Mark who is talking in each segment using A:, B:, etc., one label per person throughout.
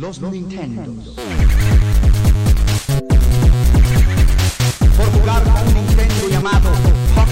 A: Los Nintendo. Por jugar con un Nintendo llamado Pokémon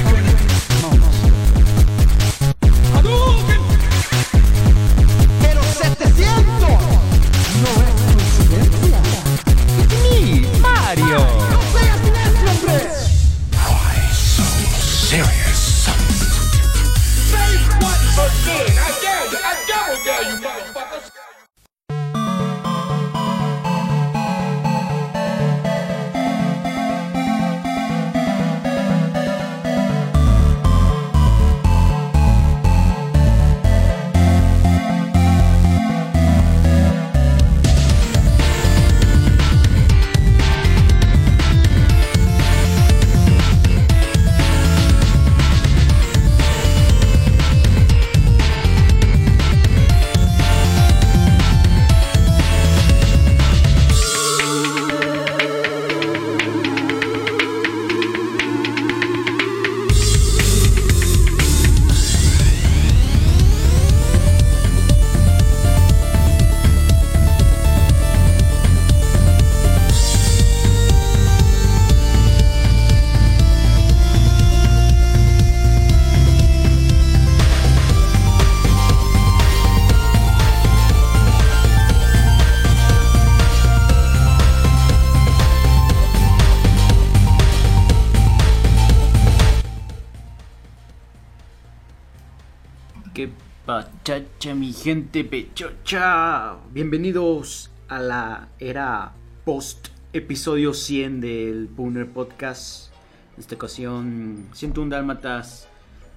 B: gente pechocha! Bienvenidos a la era post episodio 100 del Pooner Podcast. En esta ocasión, 101 Dálmatas.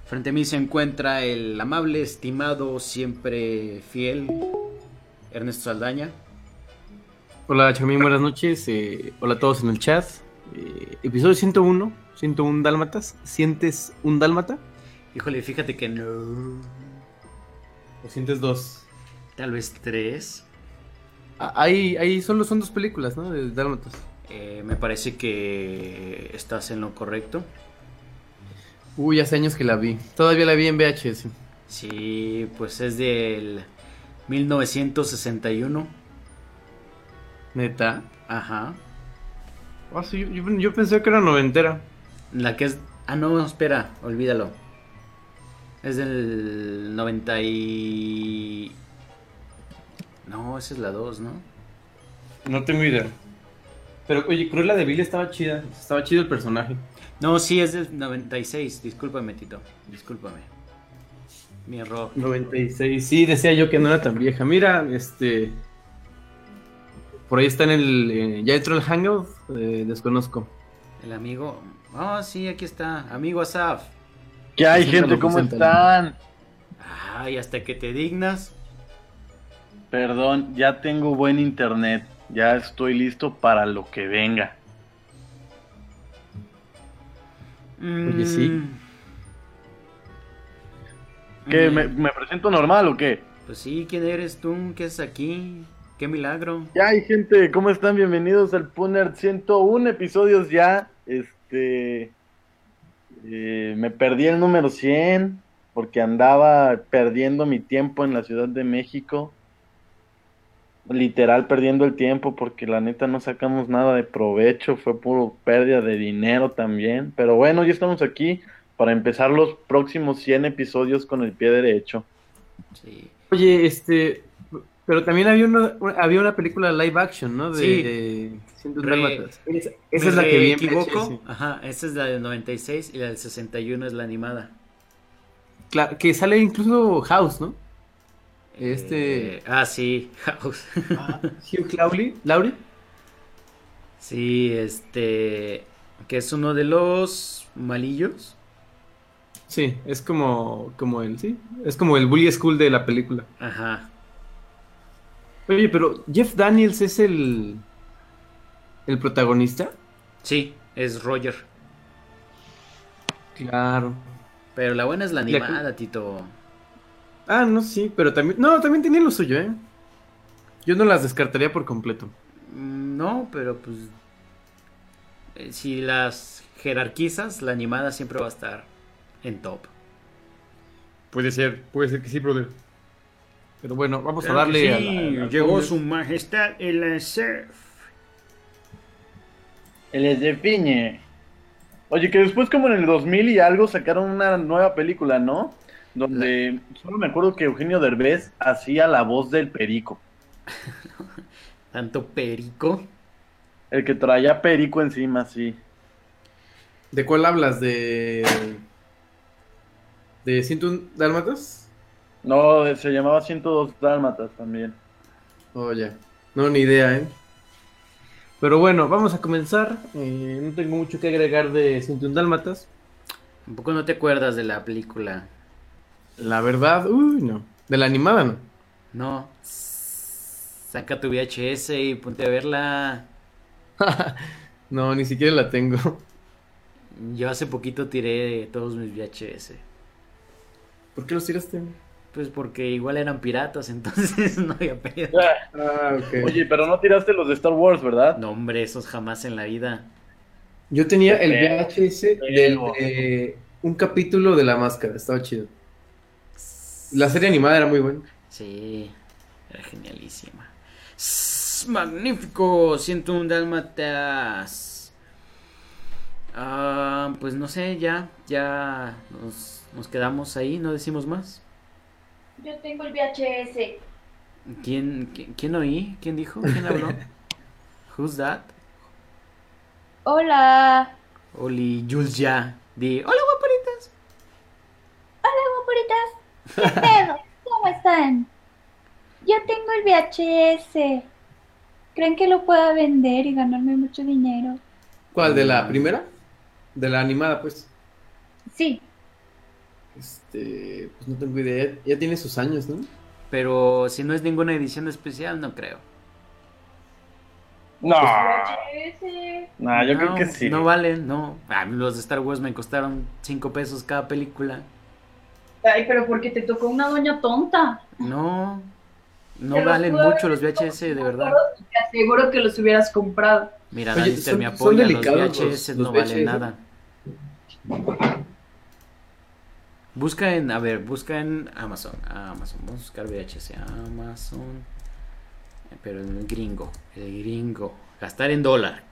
B: Frente a mí se encuentra el amable, estimado, siempre fiel Ernesto Saldaña.
C: Hola Charmín, buenas noches. eh, hola a todos en el chat. Eh, episodio 101, 101 dálmatas. ¿Sientes un dálmata?
B: Híjole, fíjate que no.
C: ¿O sientes dos?
B: Tal vez tres.
C: Ah, Ahí, ahí solo son dos películas, ¿no? De dálmatas.
B: Eh, me parece que estás en lo correcto.
C: Uy, hace años que la vi. Todavía la vi en VHS.
B: Sí, pues es del 1961.
C: Neta.
B: Ajá.
C: Ah, sí, yo, yo pensé que era noventera.
B: La que es... Ah, no, espera, olvídalo. Es del 90 y... No, esa es la 2, ¿no?
C: No tengo idea. Pero oye, Cruella de Vil estaba chida. Estaba chido el personaje.
B: No, sí, es del 96. Discúlpame, Tito. Discúlpame. Mi error.
C: 96. Sí, decía yo que no era tan vieja. Mira, este. Por ahí está en el. eh, ya entró el Hangout. eh, desconozco.
B: El amigo... Ah, sí, aquí está. Amigo Asaf.
D: ¿Qué hay, gente? ¿Cómo están?
B: Ay, hasta que te dignas.
D: Perdón, ya tengo buen internet. Ya estoy listo para lo que venga.
C: Oye, sí.
B: Mm,
D: ¿Qué?
B: mm,
D: ¿Me, me presento normal o qué?
B: Pues sí, ¿quién eres tú? ¿Qué es aquí? ¡Qué milagro!
D: ¿Qué hay, gente? ¿Cómo están? Bienvenidos al Puner 101 episodios ya. Este. Eh, me perdí el número 100 porque andaba perdiendo mi tiempo en la Ciudad de México. Literal perdiendo el tiempo porque la neta no sacamos nada de provecho, fue puro pérdida de dinero también. Pero bueno, ya estamos aquí para empezar los próximos 100 episodios con el pie derecho.
B: Sí.
C: Oye, este. Pero también había una, una- había una película live action, ¿no? De,
B: Sí.
C: de 100
B: Re-.
C: Esa, esa
B: ¿Me
C: es la que vi
B: equivoco?
C: VHS.
B: Ajá, esa es la del 96 y la del 61 es la animada.
C: Claro, que sale incluso House, ¿no? Este-
B: Eh, ah, sí, House.
C: Hugh Laurie. Laurie.
B: sí, este... Que es uno de los malillos.
C: Sí, es como, como el, sí, es como el bully school de la película.
B: Ajá.
C: Oye, pero Jeff Daniels es el, el protagonista.
B: Sí, es Roger.
C: Claro.
B: Pero la buena es la animada, Tito.
C: Ah, no, sí, pero también, no, también tenía lo suyo, ¿eh? Yo no las descartaría por completo.
B: Mm, No, pero pues... eh, Si las jerarquizas, la animada siempre va a estar en top.
C: Puede ser, puede ser que sí, brother. Pero bueno, vamos a
B: Claro
C: darle
B: sí,
C: a la-
B: llegó su majestad el surf.
D: El de Piñe. Oye, que después como en el 2000 y algo sacaron una nueva película, ¿no? Donde solo me acuerdo que Eugenio Derbez hacía la voz del perico.
B: Tanto perico.
D: El que traía perico encima, sí.
C: ¿De cuál hablas? ¿De. ¿De 101 Dálmatas?
D: No, se llamaba 102 Dálmatas también.
C: Oh, ya. No, ni idea, ¿eh? Pero bueno, vamos a comenzar. Eh, no tengo mucho que agregar de 101 Dálmatas.
B: Tampoco no te acuerdas de la película.
C: La verdad, uy, no. De la animada, no.
B: No. Saca tu VHS y ponte a verla.
C: no, ni siquiera la tengo.
B: Yo hace poquito tiré todos mis VHS.
C: ¿Por qué los tiraste?
B: Pues porque igual eran piratas, entonces no había pedo.
C: Ah, ok.
D: Oye, pero no tiraste los de Star Wars, ¿verdad?
B: No, hombre, esos jamás en la vida.
C: Yo tenía el VHS del, de un capítulo de la máscara, estaba chido. La serie animada era muy buena.
B: Sí, era genialísima. Magnífico, 101 dálmatas. Ah, pues no sé, ya, ya nos, nos quedamos ahí, no decimos más.
E: Yo tengo el VHS.
B: ¿Quién, quién, quién oí? ¿Quién dijo? ¿Quién habló? Who's that?
E: Hola.
B: Oli, Jules ya. Di, hola guaparitas.
E: Hola, guapuritas. ¿Qué pedo? ¿Cómo están? Yo tengo el VHS. ¿Creen que lo pueda vender y ganarme mucho dinero?
C: ¿Cuál? ¿De la primera? De la animada, pues.
E: Sí.
C: Este, pues no tengo idea. Ya tiene sus años, ¿no?
B: Pero si no es ninguna edición especial, no creo.
D: No.
E: VHS.
D: Nah, yo creo
B: No,
D: que sí.
B: No valen, no. A mí los de Star Wars me costaron 5 pesos cada película.
E: Ay, pero porque te tocó una doña tonta.
B: No, no valen mucho los VHS, de verdad.
E: Te aseguro que los hubieras comprado.
B: Mira,
C: Oye,
B: Danister
C: son-
B: me
C: son
B: apoya, los VHS
C: los-
B: no
C: los
B: valen nada. Busca en, a ver, busca en Amazon, Amazon, vamos a buscar VHS, Amazon, pero el gringo, el gringo, gastar en dólar.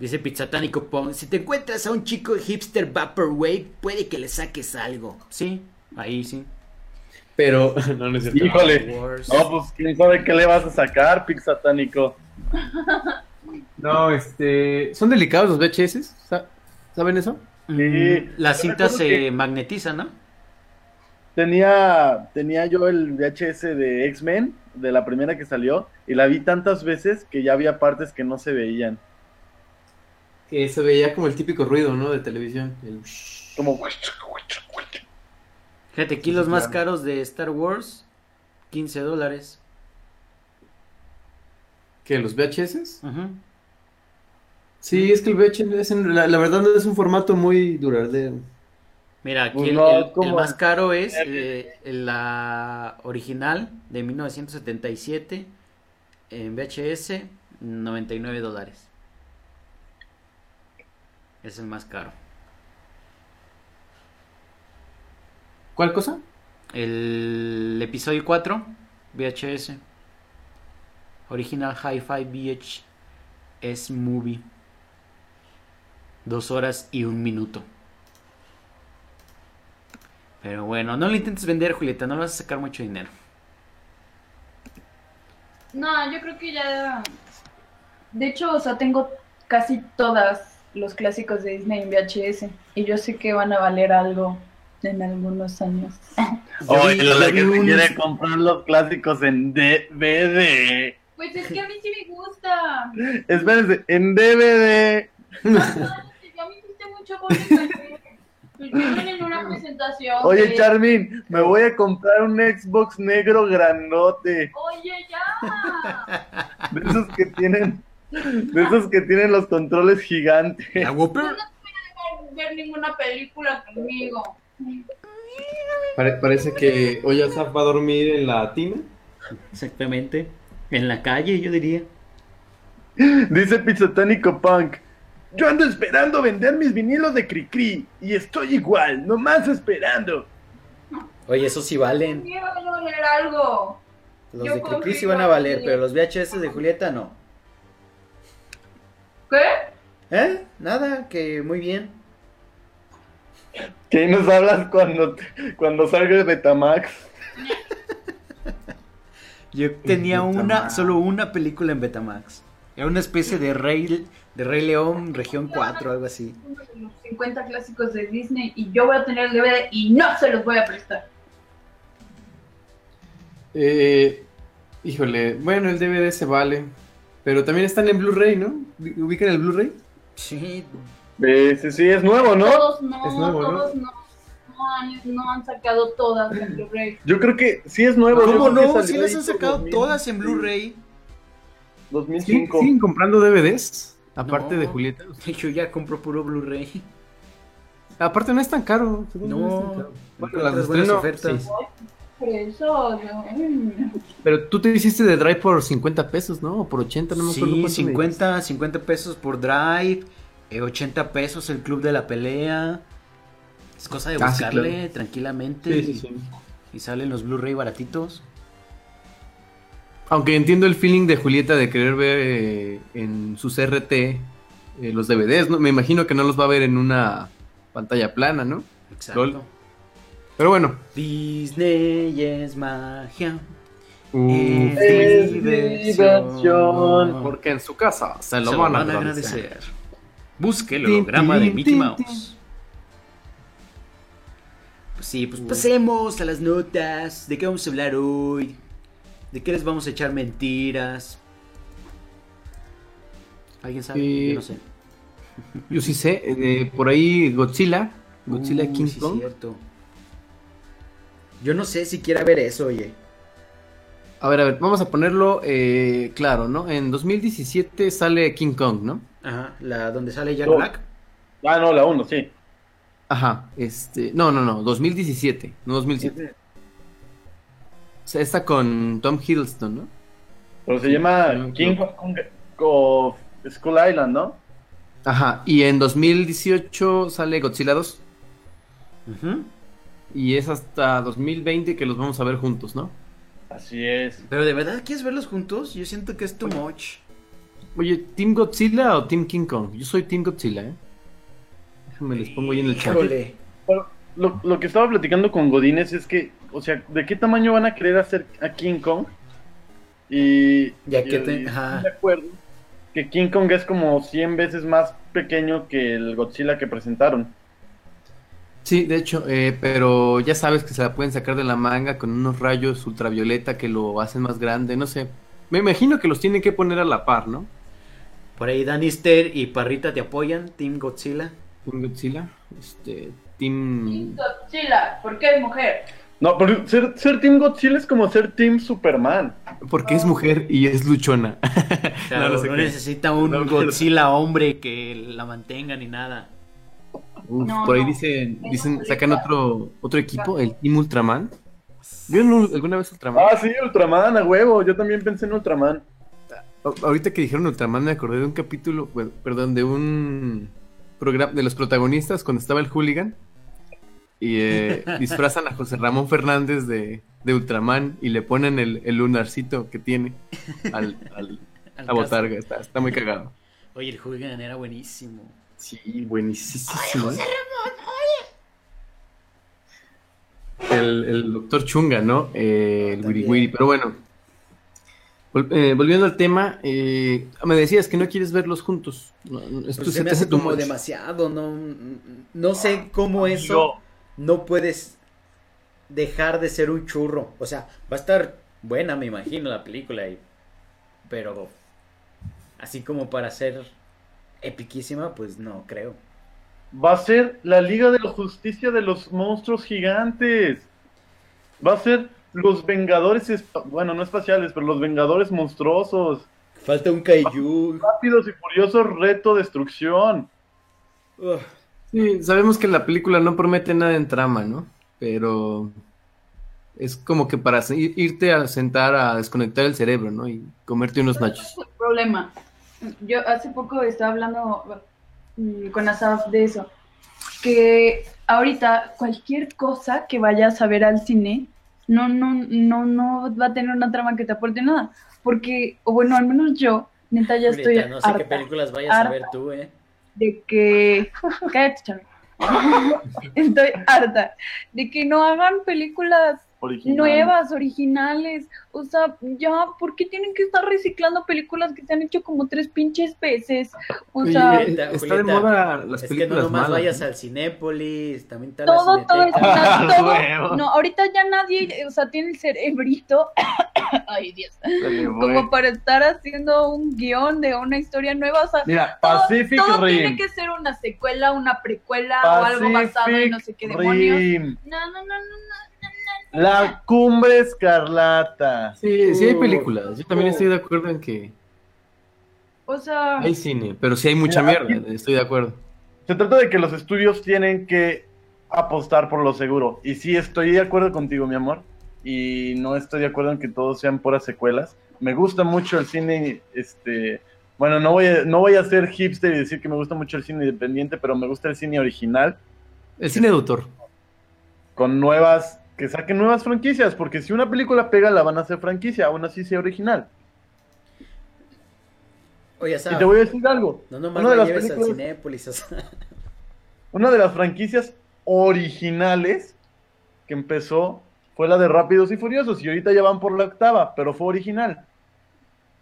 B: Dice Pizzatánico Pong, si te encuentras a un chico hipster Vaporwave, puede que le saques algo. Sí, ahí sí.
C: Pero, no, no es cierto.
D: Híjole. No, pues quién sabe qué le vas a sacar, Pixatánico.
C: No, este. Son delicados los VHS. sa- ¿Saben eso?
B: Mm, La cinta se
D: que-
B: magnetiza, ¿no?
D: Tenía, tenía yo el VHS de X-Men, de la primera que salió, y la vi tantas veces que ya había partes que no se veían.
C: Que se veía como el típico ruido, ¿no? De televisión. El...
D: Como...
B: Fíjate, aquí
C: Sí,
B: los más
C: claro.
B: caros de Star Wars, 15 dólares.
C: ¿Qué? ¿Los VHS?
B: Ujú.
C: Sí, es que el VHS, es en- la, la verdad, no es un formato muy duradero.
B: Mira, aquí
D: Pues
B: el,
D: no,
B: el-
D: es como
B: el más caro es eh, la original de 1977 en VHS, 99 dólares. Es el más caro.
C: ¿Cuál cosa?
B: El episodio 4, VHS. Original Hi-Fi VHS Movie. Dos horas y un minuto. Pero bueno, no lo intentes vender, Julieta, no le vas a sacar mucho dinero.
E: No, yo creo que ya. De hecho, o sea, tengo casi todas los clásicos de Disney en VHS. Y yo sé que van a valer algo en algunos años.
D: Oye, la
B: yo
D: que se
B: un-
D: quiere comprar los clásicos en DVD.
E: Pues es que a mí sí me gusta.
D: Espérense, en DVD.
E: Mucho en una presentación.
D: Oye,
E: de-
D: Charmin, me voy a comprar un Xbox negro grandote.
E: Oye, ya.
D: De esos que tienen. De esos que tienen los controles gigantes.
B: ¿La Whopper?
E: No dejar ver ninguna película conmigo.
C: Pare- parece que hoy Asaf va a dormir en la tina.
B: Exactamente. En la calle, yo diría.
D: Dice Pizzatánico Punk. Yo ando esperando vender mis vinilos de Cricri y estoy igual, nomás esperando.
B: Oye, esos sí valen.
E: Quiero leer algo.
B: Los
E: Yo
B: de Cricri sí van a valer, pero los VHS de Julieta no.
E: ¿Qué?
B: ¿Eh? Nada, que muy bien.
D: ¿Qué nos hablas cuando, te- cuando salga Betamax?
B: Yo tenía
C: Betamax.
B: una, solo una película en Betamax. Era una especie de Rey, de Rey León, región 4, algo así.
E: Uno de los 50 clásicos de Disney y yo voy a tener el DVD y no se los voy a prestar.
C: Eh, híjole, bueno, el DVD se vale. Pero también están en Blu-ray, ¿no? ¿Ubican el Blu-ray?
B: Sí,
D: Eh, sí, sí, es nuevo, ¿no?
E: Todos no,
C: Es nuevo, ¿no?
E: todos no. No han, no han sacado todas en Blu-ray.
D: Yo creo que sí es nuevo.
B: ¿Cómo no? Sí las han sacado
D: 2000,
B: todas en Blu-ray.
D: 2005.
C: ¿Siguen comprando DVDs? Aparte
B: No.
C: de Julieta.
B: Yo ya compro puro Blu-ray.
C: Aparte no es tan caro.
B: No,
C: es tan caro. Bueno, las
B: buenas
C: estreno,
B: ofertas.
C: sí.
E: Eso, mm.
C: Pero tú te hiciste de Drive por 50 pesos, ¿no? O por 80, no me acuerdo.
B: Sí,
C: cuánto me
B: 50, 50 pesos por Drive, eh, 80 pesos el Club de la Pelea. Es cosa de
C: Ah, sí,
B: buscarle
C: claro.
B: tranquilamente y,
C: Sí, sí, sí.
B: y salen los Blu-ray baratitos.
C: Aunque entiendo el feeling de Julieta de querer ver eh, en sus RT eh, los DVDs, ¿no? Me imagino que no los va a ver en una pantalla plana, ¿no?
B: Exacto.
C: Lol. Pero bueno.
B: Disney es magia.
D: Es
B: diversión.
D: diversión.
C: porque en su casa se lo
B: Se
C: van, a agradecer.
B: agradecer. Busque el holograma de Mickey Mouse. Pues sí, pues pasemos a las notas. ¿De qué vamos a hablar hoy? ¿De qué les vamos a echar mentiras? ¿Alguien sabe?
C: Eh,
B: Yo no sé.
C: Yo sí sé, eh, por ahí Godzilla, Godzilla
B: Uy,
C: King
B: sí,
C: Kong.
B: cierto. Yo no sé si quiera ver eso, oye.
C: A ver, a ver, vamos a ponerlo eh, claro, ¿no? En 2017 sale King Kong, ¿no?
B: Ajá, la donde sale Jack. Black.
D: Ah, no, la 1, sí.
C: Ajá, este, no, no, no, 2017, no 2007. Está con Tom Hiddleston, ¿no?
D: Pero se llama
C: no,
D: King
C: no.
D: of, Skull Island, ¿no?
C: Ajá, y en 2018 sale Godzilla 2
B: Ujú.
C: y es hasta 2020 que los vamos a ver juntos, ¿no?
D: Así es.
B: Pero de verdad, ¿quieres verlos juntos? Yo siento que es too much.
C: Oye, ¿Team Godzilla o Team King Kong? Yo soy Team Godzilla, ¿eh? Déjame les pongo ahí en el chat.
D: Pero lo, lo que estaba platicando con Godínez es que, o sea, ¿de qué tamaño van a querer hacer a King Kong? Y.
B: Ya que te-
D: de acuerdo que King Kong es como 100 veces más pequeño que el Godzilla que presentaron.
C: Sí, de hecho, eh, pero ya sabes que se la pueden sacar de la manga con unos rayos ultravioleta que lo hacen más grande, no sé. Me imagino que los tienen que poner a la par, ¿no?
B: Por ahí Danister y Parrita te apoyan, Team Godzilla.
C: Team Godzilla, este, Team...
E: Godzilla, ¿por qué es mujer?
D: No, pero ser, ser Team Godzilla es como ser Team Superman.
C: Porque es mujer y es luchona.
B: Claro,
C: no,
B: necesita un
C: No,
B: Godzilla hombre que la mantenga ni nada.
C: Uf,
E: No,
C: por ahí
E: no.
C: dicen, dicen, sacan otro, otro equipo, el Team Ultraman. ¿Vieron un- alguna vez Ultraman?
D: Ah, sí, Ultraman, a huevo. Yo también pensé en Ultraman.
C: Ahorita que dijeron Ultraman me acordé de un capítulo, bueno, perdón, de un programa de los protagonistas cuando estaba el hooligan y eh, disfrazan a José Ramón Fernández de, de Ultraman y le ponen el, el lunarcito que tiene al, al-
B: Al
C: a botarga. Está, está muy cagado.
B: Oye, el Hooligan era buenísimo.
C: Sí, buenísimo. ¿eh? El, el doctor Chunga, ¿no? Eh, el Wiri. Wiri, pero bueno. Vol- eh, volviendo al tema, eh, me decías que no quieres verlos juntos. Esto
B: Pues
C: se
B: se me
C: te hace
B: como
C: much.
B: demasiado, no, no sé cómo eso
D: Yo-
B: no puedes dejar de ser un churro. O sea, va a estar buena, me imagino, la película, y- pero así como para ser epiquísima, pues no creo.
D: Va a ser la Liga de la Justicia de los Monstruos Gigantes. Va a ser los Vengadores, bueno, no espaciales, pero los Vengadores monstruosos.
B: Falta un kaiju.
D: Rápidos y Furiosos Reto Destrucción.
B: Ugh.
C: Sí, sabemos que la película no promete nada en trama, ¿no? Pero es como que para irte a sentar a desconectar el cerebro, ¿no? Y comerte unos nachos.
E: Es el problema. Yo hace poco estaba hablando mm, con Asaf de eso. Que ahorita cualquier cosa que vayas a ver al cine, no, no, no, no va a tener una trama que te aporte nada. Porque, o bueno, al menos yo, neta, ya estoy
B: no sé qué
E: harta
B: películas vayas a ver tú, ¿eh?
E: De que. Cállate. Estoy harta de que no hagan películas
D: Original.
E: nuevas, originales. O sea, ya, ¿por qué tienen que estar reciclando películas que se han hecho como tres pinches veces? O
C: Oye,
E: sea,
B: Julieta,
C: está de moda las
B: Es que no
C: películas
B: nomás
C: malas,
B: vayas
C: ¿no?
B: al Cinépolis, también está la
E: todo, todo, es una- todo. No, ahorita ya nadie, o sea, tiene el cerebrito. Ay, Dios. Como para estar haciendo un guion de una historia nueva. O sea,
D: Mira,
E: todo,
D: Pacific
E: todo
D: Rim.
E: tiene que ser una secuela, una precuela o algo basado en no sé qué demonios.
D: Rim.
E: No, no, no, no, no.
D: La cumbre escarlata.
C: Sí, sí hay películas. Yo también estoy de acuerdo en que
E: O sea,
C: hay cine, pero sí hay mucha
D: Mira,
C: mierda. Estoy de acuerdo.
D: Se trata de que los estudios tienen que apostar por lo seguro. Y sí, estoy de acuerdo contigo, mi amor. Y no estoy de acuerdo en que todos sean puras secuelas. Me gusta mucho el cine, este... Bueno, no voy, a, no voy a ser hipster y decir que me gusta mucho el cine independiente, pero me gusta el cine original
C: El cine de autor.
D: con nuevas... Que saquen nuevas franquicias, porque si una película pega, la van a hacer franquicia, aún así sea original.
B: Oye,
D: Y te voy a decir algo.
B: no nomás
D: una de
B: la
D: las películas-
B: Cinépolis. o sea.
D: Una de las franquicias originales que empezó fue la de Rápidos y Furiosos y ahorita ya van por la octava, pero fue original.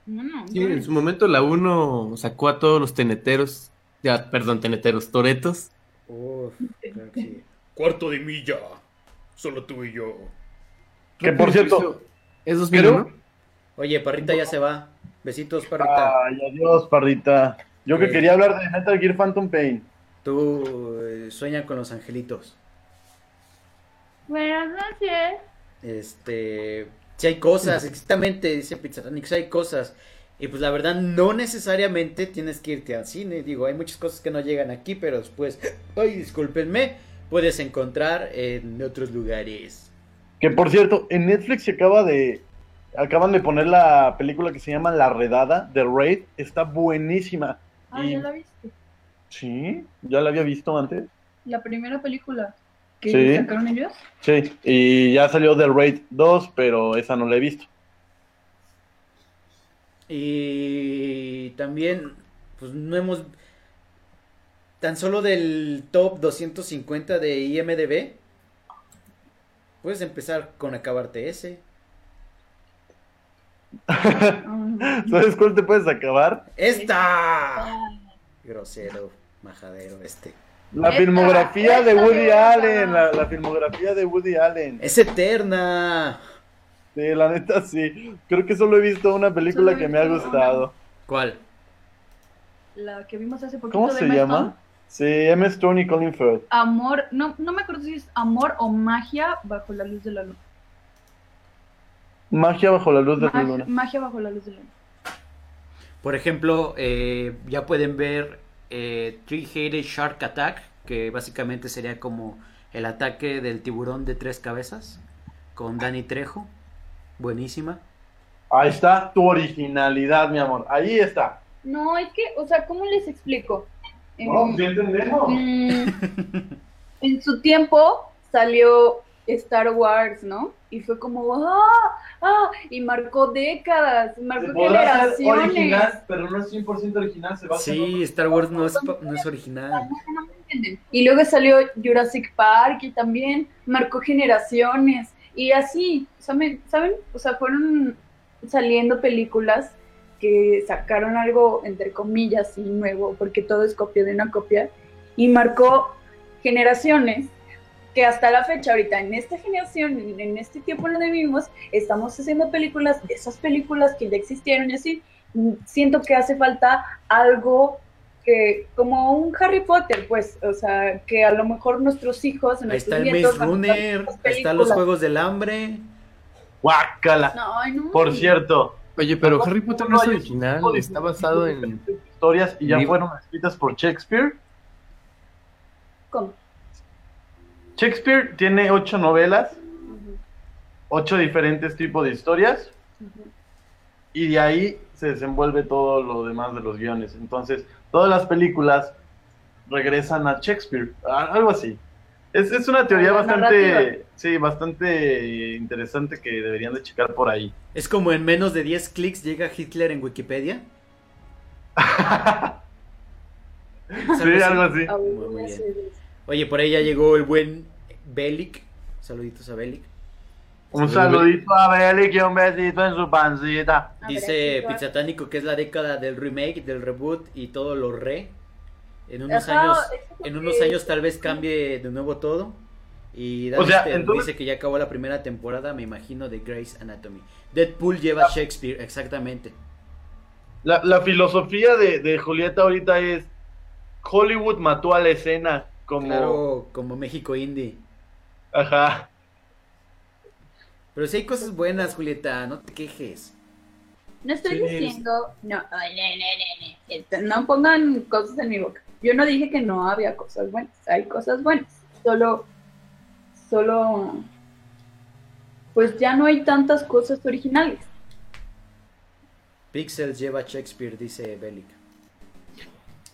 E: no, no,
C: Sí, en su momento la 1 sacó a todos los teneteros. Ya, perdón, teneteros, toretos.
B: Uf, claro que sí. Cuarto de milla. Solo tú y yo.
D: Que por cierto,
C: Es 2000,
D: creo-.
B: Oye, Parrita ya se va. Besitos, Parrita.
D: Ay, adiós, parrita. Yo que
B: Eh.
D: quería hablar de Metal Gear Phantom Pain.
B: Tú eh, sueña con los angelitos.
E: Buenas noches.
B: Este, si hay cosas, exactamente, dice Pizzatanix, hay cosas. Y pues la verdad, no necesariamente tienes que irte al cine. Digo, hay muchas cosas que no llegan aquí, pero después, ay, discúlpenme, puedes encontrar en otros lugares.
D: Que por cierto, en Netflix se acaba de. Acaban de poner la película que se llama La Redada, de Raid. Está buenísima.
E: Ah,
D: Y-
E: ya la viste.
D: Sí, ya la había visto antes.
E: La primera película que
D: Sí.
E: sacaron ellos.
D: Sí, y ya salió The Raid 2, pero esa no la he visto.
B: Y también, pues no hemos... Tan solo del top 250 de IMDB, puedes empezar con acabarte ese.
D: ¿Sabes cuál te puedes acabar?
B: ¡Esta! Grosero, majadero este.
D: La
E: Esta,
D: filmografía de Woody. Allen, la, la filmografía de Woody Allen.
B: Es eterna.
D: Sí, la neta sí. Creo que solo he visto una película
E: Solo
D: que me ha gustado.
B: ¿Cuál?
E: La que vimos hace poquito
D: ¿Cómo
E: de
D: se llama? Sí, M. Stone y Colin Firth.
E: Amor, no, no me acuerdo si es amor o magia bajo la luz de la luna.
D: Magia bajo la luz de la luna.
E: magia bajo la luz de la luna.
B: Por ejemplo, eh, ya pueden ver eh, Three-Headed Shark Attack, que básicamente sería como el ataque del tiburón de tres cabezas, con Danny Trejo. Buenísima.
D: Ahí está tu originalidad, mi amor. Ahí está.
E: No, es que, o sea, ¿cómo les explico?
D: Ya entendemos.
E: mm, en su tiempo salió Star Wars, ¿no? Y fue como, ¡ah! ¡ah! Y marcó décadas, marcó generaciones.
D: pero no es 100% original. Se
B: Sí, Star Wars no es, no es original.
E: Y luego salió Jurassic Park y también marcó generaciones. Y así, ¿saben? ¿saben? O sea, fueron saliendo películas que sacaron algo, entre comillas, y nuevo, porque todo es copia de una copia, y marcó generaciones que hasta la fecha, ahorita en esta generación, en, este tiempo en el que vivimos, estamos haciendo películas, de esas películas que ya existieron y así, mm, siento que hace falta algo que, como un Harry Potter, pues, o sea, que a lo mejor nuestros hijos,
B: Ahí
E: nuestros
B: está el
E: nietos
B: Maze Runner, ahí están los. Juegos del Hambre.
D: Guácala.
E: No, ay, no.
D: Por cierto,
C: Oye, pero Harry Potter no es original, está basado en...
D: historias y ya fueron escritas por Shakespeare.
E: ¿Cómo?
D: Shakespeare tiene ocho novelas, ocho diferentes tipos de historias, y de ahí se desenvuelve todo lo demás de los guiones. Entonces, todas las películas regresan a Shakespeare, algo así. Es, es una teoría bastante,
E: narrativa.
D: sí, bastante interesante que deberían de checar por ahí.
B: Es como en menos de 10 clics llega Hitler en Wikipedia. ¿Es
D: sí, algo así.
B: Muy, bien. Oye, por ahí ya llegó el buen Belic. Saluditos a Belic.
D: Un saludito a Belic y un besito en su pancita.
B: Dice. Pizzatánico que es la década del remake, del reboot y todo lo re. En unos
E: Ajá,
B: años, en unos
E: que-
B: años tal vez cambie de nuevo todo. Y
D: O sea, entonces-
B: dice que ya acabó la primera temporada, me imagino, de Grey's Anatomy. Deadpool lleva Shakespeare, exactamente.
D: La, la filosofía de, de Julieta ahorita es Hollywood mató a la escena como
B: Claro, como México Indie.
D: ajá.
B: Pero si hay cosas buenas, Julieta, no te quejes.
E: No estoy
D: Sí,
E: diciendo, no, ne, ne. Este, no pongan cosas en mi boca. Yo no dije que no había cosas buenas, hay cosas buenas. Solo, solo, pues ya no hay tantas cosas originales.
B: Pixels lleva Shakespeare, dice Belic.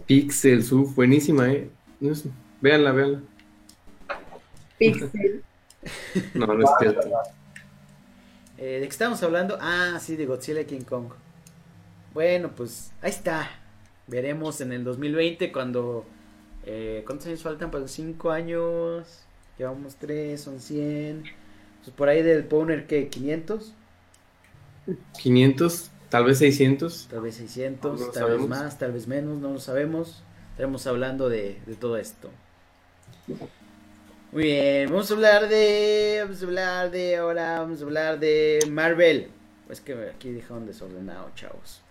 C: Pixels, uf, buenísima, eh. Véanla, véanla.
E: Pixel.
C: No, no es cierto.
B: Eh, ¿De qué estamos hablando? Ah, sí, de Godzilla y King Kong. Bueno, pues ahí está. Veremos en el 2020 cuando... eh, ¿Cuántos años faltan? Pues 5 años. Llevamos 3, son 100. Pues por ahí del Powner que 500,
C: 500, tal vez 600.
B: tal vez 600,
C: No lo
B: tal vez más, tal vez menos, no lo sabemos. Estaremos hablando de, de todo esto. Muy bien, vamos a hablar de. Vamos a hablar de. Ahora vamos a hablar de Marvel. Pues que aquí dejaron desordenado, chavos.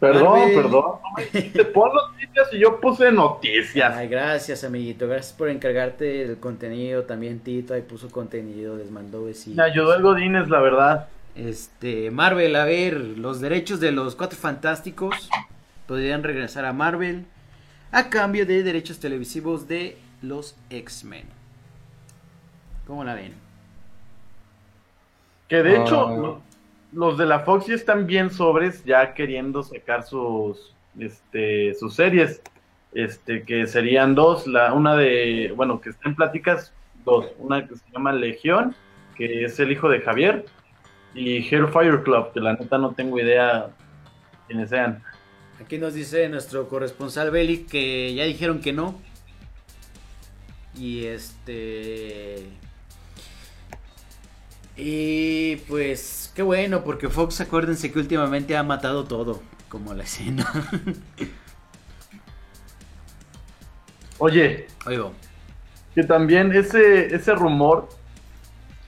D: Perdón,
B: Marvel.
D: perdón. Dijiste, pon noticias y yo puse noticias.
B: Ay, gracias, amiguito. Gracias por encargarte del contenido. También Tito ahí puso contenido, les mandó besitos.
D: Me ayudó el Godínez, la verdad.
B: Este, Marvel, a ver, los derechos de los cuatro fantásticos podrían regresar a Marvel a cambio de derechos televisivos de los X-Men. ¿Cómo la ven?
D: Que de
C: Ah.
D: hecho, lo- los de la Fox ya están bien sobres, ya queriendo sacar sus, este, sus series. Este, que serían dos, la, una de, bueno, que está en pláticas, dos. Una que se llama Legión, que es el hijo de Javier, y Hellfire Club, que la neta no tengo idea quiénes sean.
B: Aquí nos dice nuestro corresponsal Belly que ya dijeron que no. Y este. Y pues qué bueno, porque Fox acuérdense que últimamente ha matado todo, como la escena.
D: Oye,
B: Oigo,
D: que también ese, ese rumor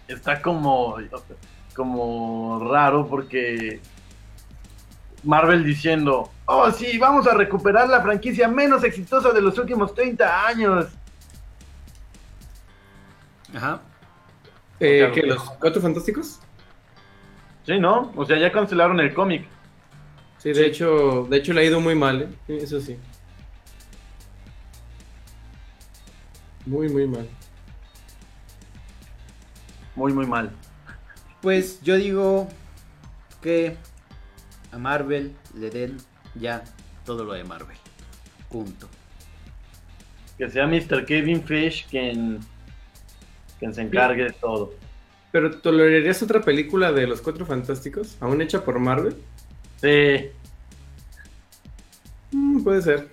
D: está como, como raro porque Marvel diciendo, oh sí, vamos a recuperar la franquicia menos exitosa de los últimos 30 años.
B: ajá.
C: Eh,
D: Ok,
C: ¿qué,
D: ok.
C: ¿Los cuatro fantásticos?
D: Sí, ¿no? O sea, ya cancelaron el cómic.
C: Sí, de hecho, de hecho le ha ido muy mal, ¿eh? Sí, Eso sí. Muy, muy mal.
D: Muy, muy mal.
B: Pues yo digo que a Marvel le den ya todo lo de Marvel. Punto.
D: Que sea Mr. Kevin Fish quien, quien se encargue de todo.
C: ¿Pero tolerarías otra película de los cuatro fantásticos? ¿Aún hecha por Marvel?
D: Sí.
C: Mm, puede ser.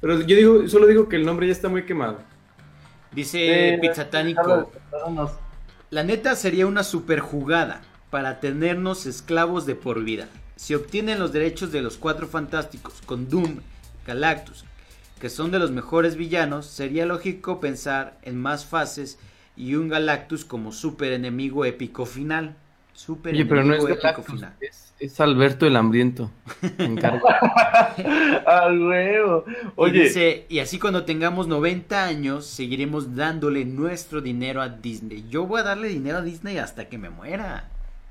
C: Pero yo digo, solo digo que el nombre ya está muy quemado.
B: Dice
D: Sí,
B: Pizzatánico. La neta sería una super jugada para tenernos esclavos de por vida. Si obtienen los derechos de los cuatro fantásticos con Doom, Galactus, que son de los mejores villanos, sería lógico pensar en más fases y un Galactus como super enemigo épico final. Super
C: Oye, pero no es Galactus,
B: final.
C: es, es Alberto el Hambriento.
D: ¡Ah, huevo!
B: Y
D: Oye,
B: dice, y así cuando tengamos 90 años, seguiremos dándole nuestro dinero a Disney. Yo voy a darle dinero a Disney hasta que me muera.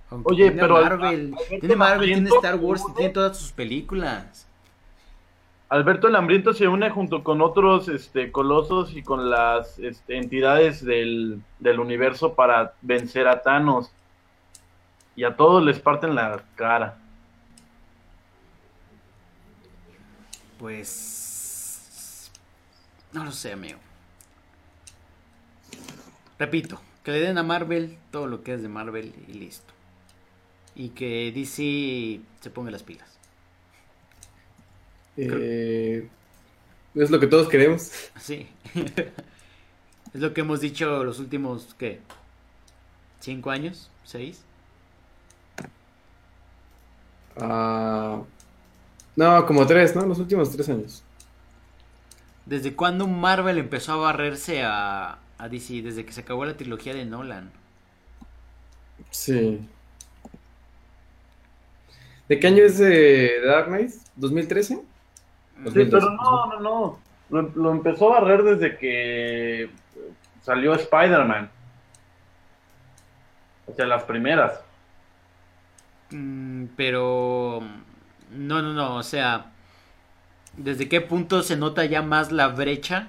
B: Aunque
D: Oye,
B: tenga
D: pero al-
B: Marvel, tiene Marvel, tiene Star Wars,
D: ¿no?
B: tiene todas sus películas.
D: Alberto el se une junto con otros este, colosos y con las este, entidades del universo para vencer a Thanos. Y a todos les parten la cara.
B: Pues... No lo sé, amigo. repito, que le den a Marvel todo lo que es de Marvel y listo. Y que DC se ponga las pilas.
C: Eh, es lo que todos queremos.
B: Sí. es lo que hemos dicho los últimos, ¿qué? ¿Cinco años? ¿Seis?
C: Ah, no, como tres, ¿no? Los últimos tres años.
B: ¿Desde cuándo Marvel empezó a barrerse a, a DC? Desde que se acabó la trilogía de Nolan.
C: Sí. ¿De qué año es de Dark Knight? ¿2013?
D: Sí, pero no, no, no. Lo, lo empezó a barrer desde que salió Spider-Man. O sea, las primeras.
B: Mm, pero... No, no, no, o sea... ¿Desde qué punto se nota ya más la brecha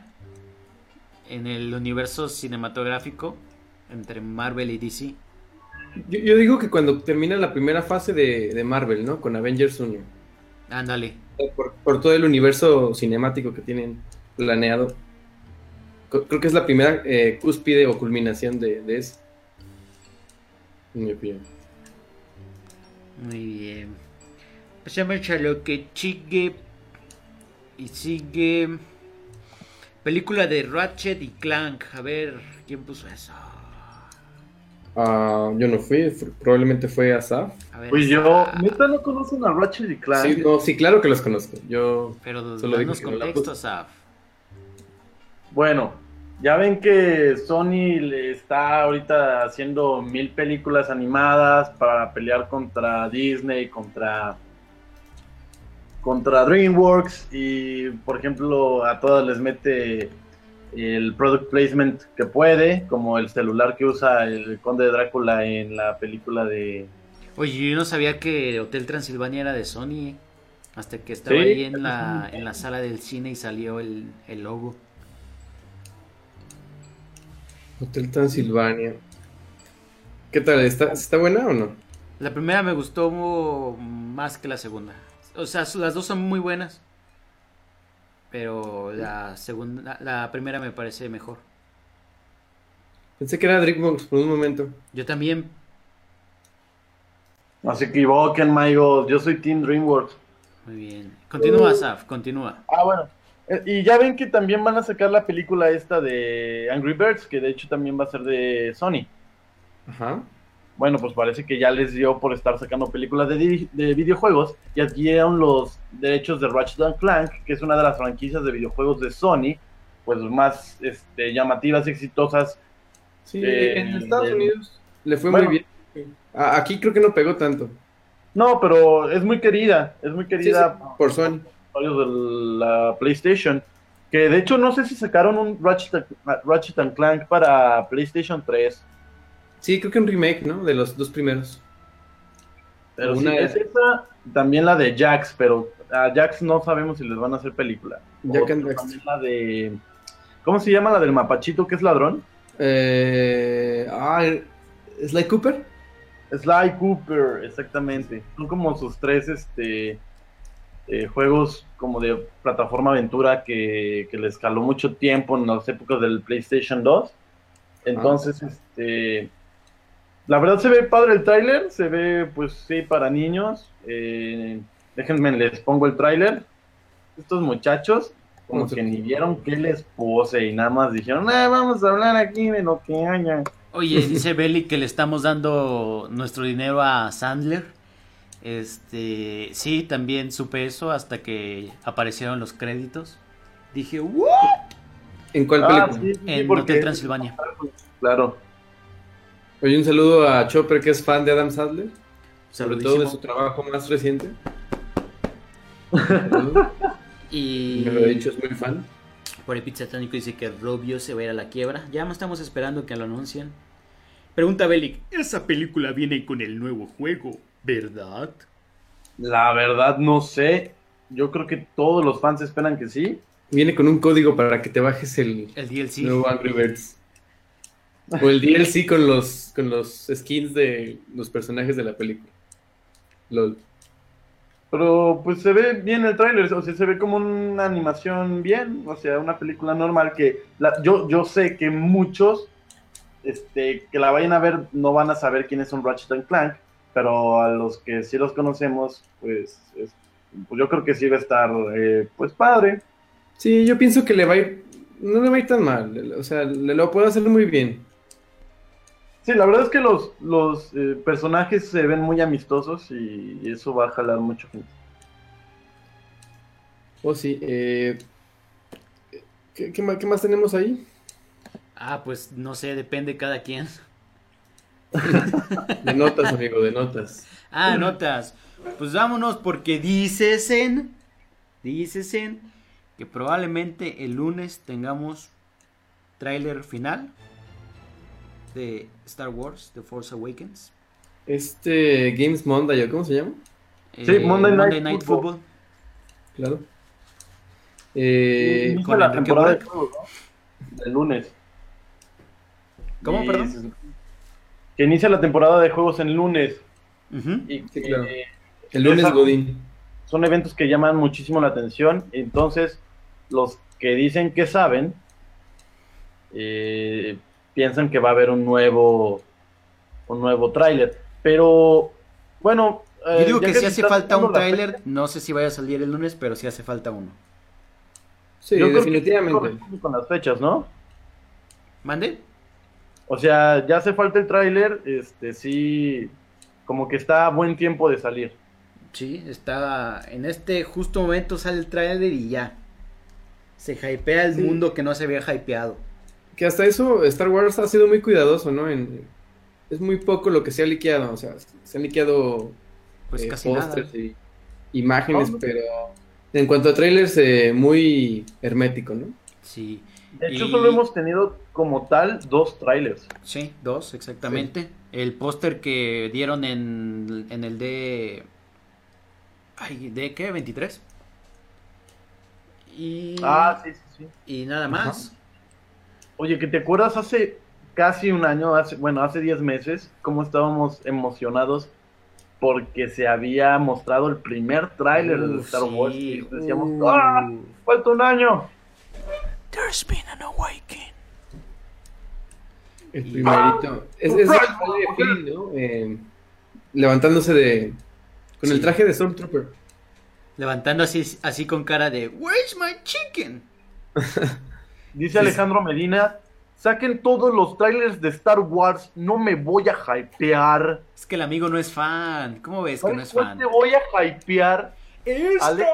B: en el universo cinematográfico entre Marvel y DC?
C: Yo, yo digo que cuando termina la primera fase de, de Marvel, ¿no? Con Avengers 1.
B: Ándale.
C: Por, todo el universo cinemático que tienen planeado. Creo que es la primera eh, cúspide o culminación de, de eso. En mi opinión.
B: Muy bien. Pasamos a lo que sigue. Y sigue. Película de Ratchet y Clank. A ver, ¿quién puso eso?
C: Ah, yo no fui, probablemente fue Asaf.
B: A ver,
D: Pues yo, ¿neta no conocen a Ratchet y Clank?
C: Sí, no, sí, claro que los conozco. Yo.
B: Pero
C: Solo
B: danos
C: digo que no la
B: contexto, Saf.
D: Bueno, ya ven que Sony le está ahorita haciendo mil películas animadas para pelear contra Disney, contra contra DreamWorks y por ejemplo a todas les mete el product placement que puede, como el celular que usa el Conde de Drácula en la película de
B: Oye, yo no sabía que Hotel Transilvania era de Sony. eh, Hasta que estaba
D: Sí,
B: ahí en la, en la sala del cine y salió el, el logo.
C: Hotel Transilvania. ¿Qué tal? ¿Está, ¿Está buena o no?
B: La primera me gustó más que la segunda. O sea, las dos son muy buenas. Pero la segunda, la, la primera me parece mejor.
C: Pensé que era DreamWorks por un momento.
B: Yo también.
D: No se equivoquen, amigos, yo soy Team DreamWorks.
B: Muy bien. Continúa, Saf, continúa.
D: Ah, bueno. Eh, Y ya ven que también van a sacar la película esta de Angry Birds, que de hecho también va a ser de Sony.
C: Ajá.
D: Bueno, pues parece que ya les dio por estar sacando películas de, de videojuegos y adquirieron los derechos de Ratchet and Clank, que es una de las franquicias de videojuegos de Sony, pues más este, llamativas, exitosas.
C: Sí,
D: Eh,
C: en Estados Unidos le fue
D: Bueno.
C: muy bien. Aquí creo que no pegó tanto.
D: No, pero es muy querida, es muy querida
C: sí, por Sony.
D: de la PlayStation. Que de hecho no sé si sacaron un Ratchet, Ratchet and Clank para PlayStation 3.
C: Sí, creo que un remake, ¿no? De los dos primeros.
D: Pero
C: Una
D: sí,
C: es-
D: es esa, también la de Jax, pero a Jax no sabemos si les van a hacer película.
C: Jack and
D: la de... ¿Cómo se llama la del mapachito que es ladrón?
C: Eh, ah, Sly Cooper.
D: Sly Cooper, exactamente. Son como sus tres este, eh, juegos como de plataforma aventura que, que les caló mucho tiempo en las épocas del PlayStation 2. Entonces, este... La verdad se ve padre el tráiler, se ve pues sí para niños. Eh, déjenme les pongo el tráiler. Estos muchachos como
C: ¿Cómo se-
D: que ni vieron que les pose y nada más dijeron, ah, vamos a hablar aquí de lo que haya.
B: Oye, dice Belly que le estamos dando nuestro dinero a Sandler. Este, sí, también supe eso hasta que aparecieron los créditos. Dije, ¿what?
C: ¿En cuál
D: Ah,
C: película?
D: sí, sí,
B: En Hotel Transilvania.
D: Claro.
C: Oye, un saludo a Chopper, que es fan de Adam Sandler. Sobre todo de su trabajo más reciente. Saludos.
B: Y
C: Me lo he dicho, es muy fan.
B: por el pizza tánico dice que Robio se va a ir a la quiebra. Ya no estamos esperando que lo anuncien. Pregunta Bellic, esa película viene con el nuevo juego, ¿verdad?
D: La verdad no sé. Yo creo que todos los fans esperan que sí.
C: Viene con un código para que te bajes el
B: El DLC.
C: nuevo Angry Birds. O el DLC con los, con los skins de los personajes de la película. LOL.
D: Pero pues se ve bien el tráiler, o sea, se ve como una animación bien, o sea, una película normal que la- yo, yo sé que muchos este, que la vayan a ver no van a saber quién es un Ratchet and Clank, pero a los que sí los conocemos, pues, es- pues yo creo que sí va a estar, eh, pues padre.
C: Sí, yo pienso que le va a ir. No le va a ir tan mal. O sea, le lo puede hacer muy bien.
D: Sí, la verdad es que los, los eh, personajes se ven muy amistosos y, y eso va a jalar mucho gente.
C: Oh, sí. eh, ¿qué, qué más, qué más tenemos ahí?
B: Ah, pues no sé, depende cada quien.
C: De notas, amigo, de notas.
B: Ah, notas. Pues vámonos porque dicesen, dicesen que probablemente el lunes tengamos tráiler final de Star Wars, The Force Awakens.
C: Este Games Monday, ¿o ¿cómo se llama?
D: Sí, Monday Night Football.
C: Claro. Eh,
B: con
D: la
B: Enrique
D: temporada de ¿no? Del lunes.
B: ¿Cómo,
D: Y
B: perdón?
D: Que inicia la temporada de juegos en lunes. Y
C: Sí, claro. el lunes
D: Esa-
C: Godín.
D: son eventos que llaman muchísimo la atención. Entonces, los que dicen que saben, eh, piensan que va a haber un nuevo, un nuevo tráiler. Pero, bueno. eh,
B: Yo digo que si hace falta un tráiler, no sé si vaya a salir el lunes, pero sí hace falta uno.
C: Sí,
D: yo creo que
C: definitivamente.
D: corresponde con las fechas, ¿no?
B: ¿Mande?
D: O sea, ya hace falta el tráiler, este sí, como que está a buen tiempo de salir.
B: Sí, está en este justo momento sale el tráiler y ya. Se hypea el
C: Sí.
B: mundo que no se había hypeado.
C: Que hasta eso Star Wars ha sido muy cuidadoso, ¿no? En- es muy poco lo que se ha liqueado. O sea, se han liqueado
B: Pues
C: eh,
B: casi nada.
C: pósters y imágenes,
D: No, no.
C: pero en cuanto a trailers, eh, muy hermético, ¿no?
B: Sí,
D: De hecho,
B: Y-
D: solo hemos tenido como tal dos trailers.
B: sí, dos, exactamente. El póster que dieron en, en el de... Ay, ¿de qué? ¿23? Y,
D: Ah, sí, sí, sí.
B: y nada más.
D: Oye, ¿que te acuerdas hace casi un año, hace, bueno, hace 10 meses, cómo estábamos emocionados porque se había mostrado el primer tráiler de Star Wars?
B: sí.
D: Y decíamos,
B: Uh.
D: ¡ah! ¡Falta un año!
B: There's been an awakening.
C: El primerito. Es, es sale Flynn, ¿no? Eh, levantándose de. Con el traje de Stormtrooper.
B: Levantando así, así con cara de Where's my chicken?
D: Dice
C: Sí.
D: Alejandro Medina, saquen todos los trailers de Star Wars, no me voy a hypear.
B: Es que el amigo no es fan. ¿Cómo ves que no
D: ¿Sabes
B: es fan?
D: te voy a hypear? Ale-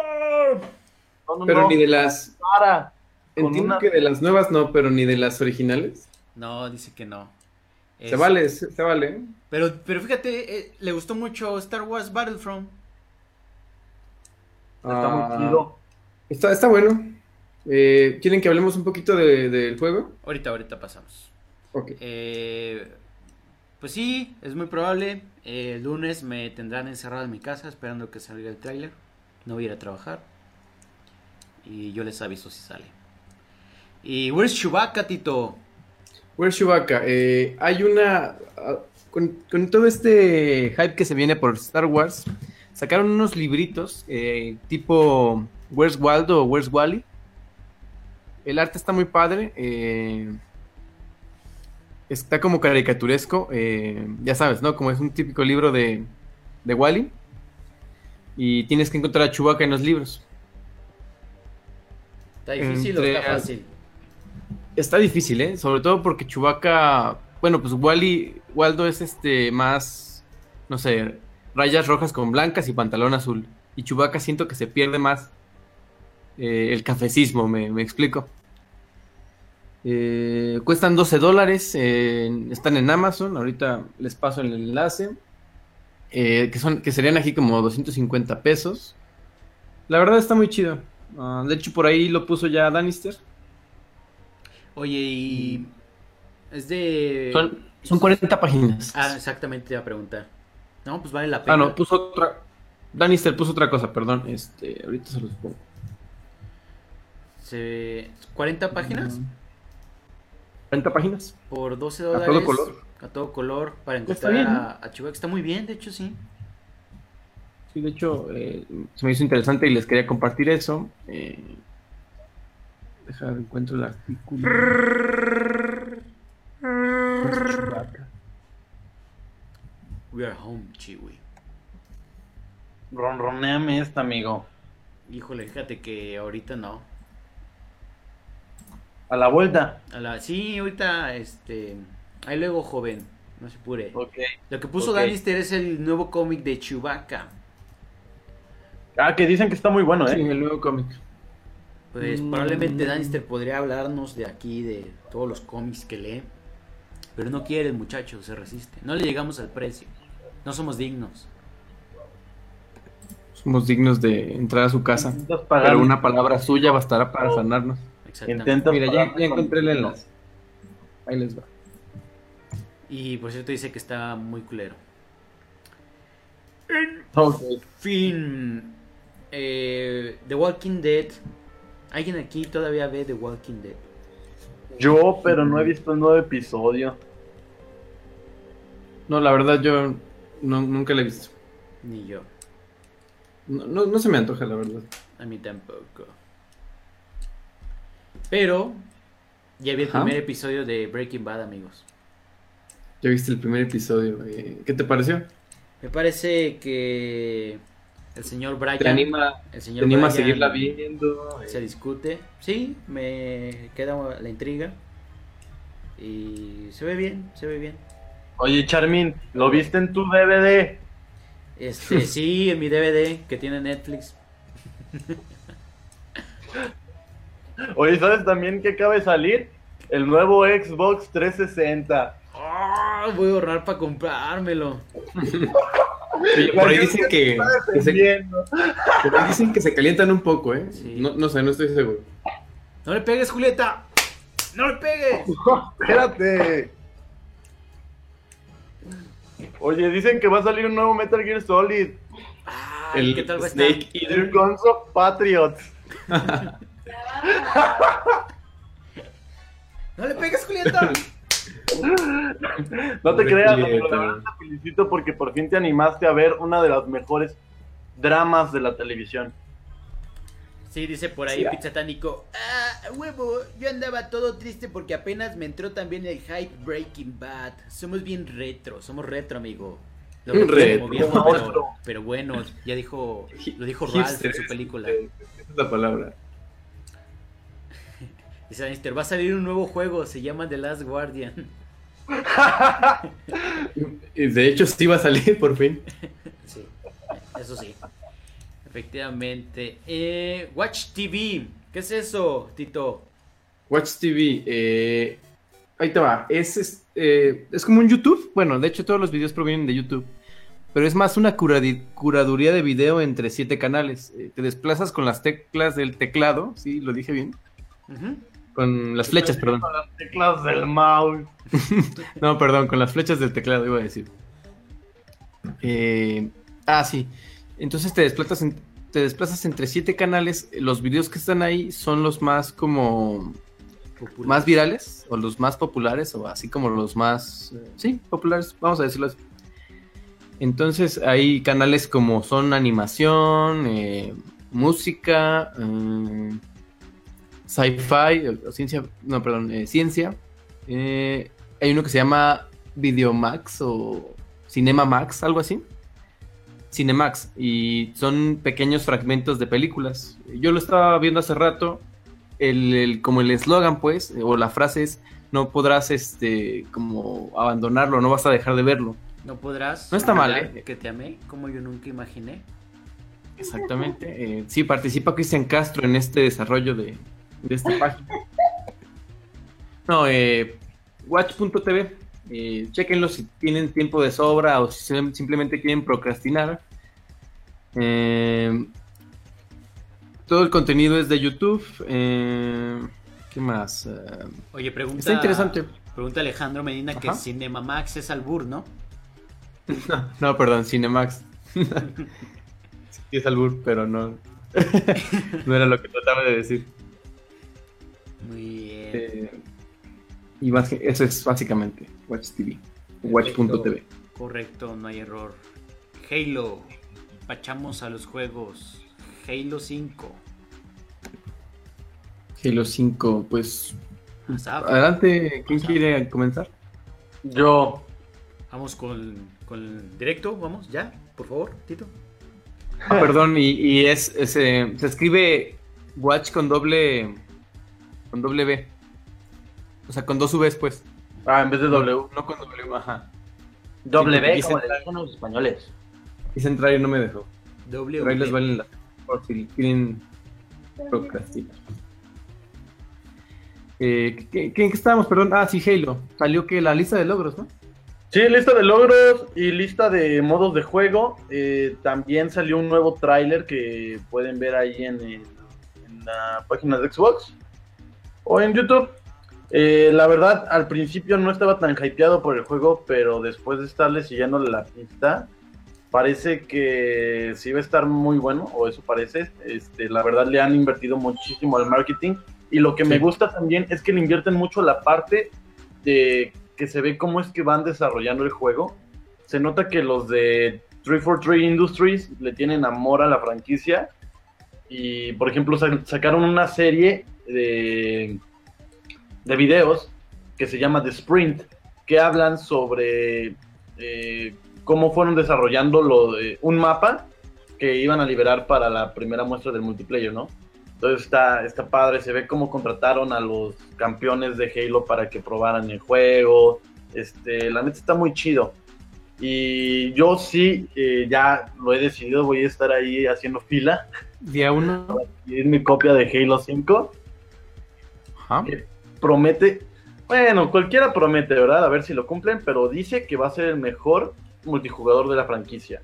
D: No, no,
C: Pero
D: no,
C: ni de las.
D: para. Con
C: Entiendo
D: una-
C: que de las nuevas no, pero ni de las originales.
B: No, dice que no.
C: Se vale, se, se vale.
B: Pero, pero fíjate, eh, le gustó mucho Star Wars Battlefront.
D: Está
C: Ah,
D: muy chido.
C: Está, está bueno. Eh, ¿Quieren que hablemos un poquito de- del juego?
B: Ahorita, ahorita pasamos.
C: Ok.
B: Eh, pues sí, es muy probable. eh, el lunes me tendrán encerrado en mi casa esperando que salga el tráiler. No voy a ir a trabajar. Y yo les aviso si sale. ¿Y where's Chewbacca, Tito?
C: Where's Chewbacca? Eh, hay una. ah, con, con todo este hype que se viene por Star Wars, sacaron unos libritos eh, tipo Where's Waldo o Where's Wally. El arte está muy padre. eh, está como caricaturesco. eh, ya sabes, ¿no? Como es un típico libro de, de Wally. Y tienes que encontrar a Chewbacca en los libros.
B: ¿Está difícil o está fácil?
C: Está difícil, ¿eh? Sobre todo porque Chewbacca, bueno, pues Wally, Waldo es este más, no sé, rayas rojas con blancas y pantalón azul. Y Chewbacca siento que se pierde más eh, el cafecismo, me, me explico. Eh, cuestan 12 dólares, eh, están en Amazon, ahorita les paso el enlace, eh, que, son, que serían aquí como 250 pesos. La verdad está muy chido. Ah, de hecho, por ahí lo puso ya Danister.
B: Oye, y. Es de.
C: Son, son 40 páginas.
B: Ah, exactamente, te iba a preguntar. No, pues vale la pena.
C: Ah, no, puso otra. Danister puso otra cosa, perdón. Este, ahorita se los pongo.
B: Se- ¿40 páginas?
C: 40 páginas.
B: Por 12
C: A
B: dólares.
C: todo color.
B: A todo color. Para encontrar
C: bien,
B: a, a Chewbacca. Está muy bien, de hecho, sí.
C: Sí, de hecho, eh, se me hizo interesante y les quería compartir eso. Eh, deja, encuentro el artículo.
B: We are home, Chiwi.
D: Ronroneame esta, amigo.
B: Híjole, fíjate que ahorita no.
D: A la vuelta.
B: A la... Sí, ahorita, este... Ahí luego, joven. No se apure.
D: Ok.
B: Lo que puso. Danister es el nuevo cómic de Chewbacca.
D: Ah, que dicen que está muy bueno,
C: Sí,
D: ¿eh?
C: el nuevo cómic.
B: Pues
C: Mm.
B: probablemente Danister podría hablarnos de aquí, de todos los cómics que lee. Pero no quiere el muchacho, se resiste. No le llegamos al precio. No somos dignos.
C: Somos dignos de entrar a su casa. Pero una palabra suya bastará para sanarnos.
B: Exactamente.
D: Intentas
C: Mira, ya, encontré el enlace. Ahí les va.
B: Y por cierto dice que está muy culero.
D: Ok.
B: Fin. Eh, The Walking Dead. ¿Alguien aquí todavía ve The Walking Dead?
D: Yo, pero no he visto el nuevo episodio.
C: No, la verdad yo no, nunca la he visto.
B: Ni yo.
C: No, no, no se me antoja, la verdad.
B: A mí tampoco. Pero ya vi el
C: Ajá.
B: primer episodio de Breaking Bad, amigos.
C: Ya viste el primer episodio. eh, ¿Qué te pareció?
B: Me parece que el señor Brian,
C: ¿Te anima,
B: el
C: te
B: señor
C: anima a
B: Bryan
C: seguirla viendo?
B: se discute. Sí, me queda la intriga. Y se ve bien, se ve bien.
D: Oye, Charmin, ¿lo viste en tu DVD?
B: Este, sí, en mi DVD que tiene Netflix.
D: Oye, ¿sabes también que acaba de salir? El nuevo Xbox 360.
B: Ah, voy a ahorrar para comprármelo.
C: Oye, por ahí dicen que, que se, por ahí dicen que se calientan un poco, ¿eh?
B: Sí.
C: No, no sé, no estoy seguro.
B: No le pegues, Julieta. No le pegues.
D: Espérate. Oye, dicen que va a salir un nuevo Metal Gear Solid.
B: Ay, ¿Qué tal va a estar?
C: Snake
D: The
C: Eater.
D: Guns of Patriots.
B: No le pegues, Julieta.
D: No te creas,
C: Julieta.
D: amigo, la verdad te felicito porque por fin te animaste a ver una de las mejores dramas de la televisión.
B: Sí, dice por ahí
C: Sí, ah.
B: Pizza Tánico. Ah, huevo, yo andaba todo triste porque apenas me entró también el hype Breaking Bad. Somos bien retro, somos retro, amigo. Lo retro, viejo, pero, pero bueno, ya dijo, lo dijo Ralph en su película.
C: Esa es la palabra.
B: Dice Danister, va a salir un nuevo juego, se llama The Last Guardian.
C: De hecho, sí va a salir por fin.
B: Sí, eso sí. Efectivamente. Eh, Watch TV, ¿qué es eso, Tito?
C: Watch TV. eh, ahí te va. Es, es, eh, es como un YouTube. Bueno, de hecho, todos los videos provienen de YouTube. Pero es más una curaduría de video entre siete canales. Eh, te desplazas con las teclas del teclado. Sí, lo dije bien.
B: Ujú.
C: Con las flechas, perdón.
D: Con las teclas del mouse.
C: No, perdón, con las flechas del teclado iba a decir. Eh, ah, sí. Entonces te desplazas, en- te desplazas entre siete canales. Los videos que están ahí son los más como más virales o los más populares o así como los más eh, sí populares vamos a decirlo así entonces hay canales como son animación eh, música eh, sci-fi o- ciencia no perdón eh, ciencia eh, hay uno que se llama Videomax o Cinema Max algo así Cinemax y son pequeños fragmentos de películas yo lo estaba viendo hace rato el, el- como el eslogan, pues, o la frase es, no podrás, este, como abandonarlo, no vas a dejar de verlo.
B: No podrás.
C: No está mal, ¿eh?
B: Que te amé, como yo nunca imaginé.
C: Exactamente. Eh, sí, participa Cristian Castro en este desarrollo de, de esta página. No, eh, watch.tv, eh, chequenlo si tienen tiempo de sobra o si sim- simplemente quieren procrastinar. Eh, todo el contenido es de YouTube. eh, ¿Qué más? Eh,
B: Oye, pregunta.
C: está interesante.
B: Pregunta Alejandro Medina que
C: Ajá.
B: Cinema Max es albur, ¿no?
C: No, no, perdón, Cinemax. sí es albur, pero no. no era lo que trataba de decir.
B: Muy bien.
C: Eh, y más que eso es básicamente Watch TV. Watch.tv.
B: Correcto, no hay error. Halo. Pachamos a los juegos. Halo 5.
C: Halo 5, pues.
B: Asaf,
C: Adelante, ¿quién quiere comenzar?
D: Yo.
B: Vamos con, con el directo, vamos, ya, por favor, Tito.
C: Ah, perdón, y, y es, es, eh, se escribe Watch con doble con doble B. O sea, con dos Vs, pues.
D: Ah, en vez de W.
C: No con W, ajá.
F: Doble B, como le dicen los españoles.
C: Quise entrar y no me dejó.
B: W.
C: Pero ahí les valen las por si quieren procrastinar. Eh, ¿qué, qué, qué estábamos? Perdón. Ah, sí, Halo. Salió que la lista de logros, ¿no?
D: Sí, lista de logros y lista de modos de juego. Eh, también salió un nuevo tráiler que pueden ver ahí en, el- en la página de Xbox o en YouTube. Eh, la verdad, al principio no estaba tan hypeado por el juego, pero después de estarle siguiéndole la pista, parece que sí va a estar muy bueno, o eso parece. Este, la verdad, le han invertido muchísimo al marketing. Y lo que me gusta también es que le invierten mucho la parte de que se ve cómo es que van desarrollando el juego. Se nota que los de 343 Industries le tienen amor a la franquicia. Y, por ejemplo, sa- sacaron una serie de, de videos que se llama The Sprint, que hablan sobre eh, cómo fueron desarrollando lo de un mapa que iban a liberar para la primera muestra del multiplayer, ¿no? Entonces está, está padre, se ve cómo contrataron a los campeones de Halo para que probaran el juego. Este, la neta está muy chido. Y yo sí, eh, ya lo he decidido, voy a estar ahí haciendo fila
C: Día uno.
D: y es mi copia de Halo 5.
C: Ajá.
D: Promete, bueno, cualquiera promete, ¿verdad? A ver si lo cumplen, pero dice que va a ser el mejor multijugador de la franquicia.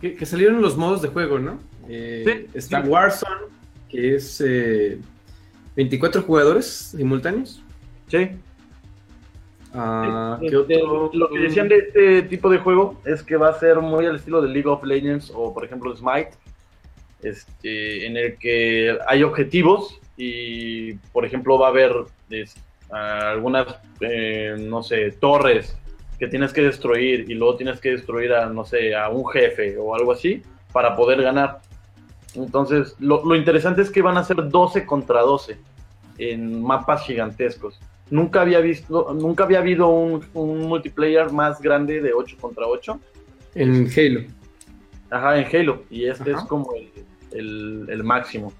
C: Que, que salieron los modos de juego, ¿no? Eh,
D: Sí,
C: está
D: sí.
C: Warzone, que es eh, 24 jugadores simultáneos.
D: Sí.
C: Ah, ¿qué
D: Este,
C: otro?
D: Lo que decían de este tipo de juego es que va a ser muy al estilo de League of Legends o, por ejemplo, Smite, este, en el que hay objetivos y, por ejemplo, va a haber es, algunas, eh, no sé, torres que tienes que destruir y luego tienes que destruir a, no sé, a un jefe o algo así para poder ganar. Entonces, lo, lo interesante es que van a ser 12 contra 12 en mapas gigantescos. Nunca había visto, nunca había habido un, un multiplayer más grande de 8 contra 8.
C: En Halo.
D: Ajá, en Halo. Y este
C: Ajá.
D: es como el, el- el máximo.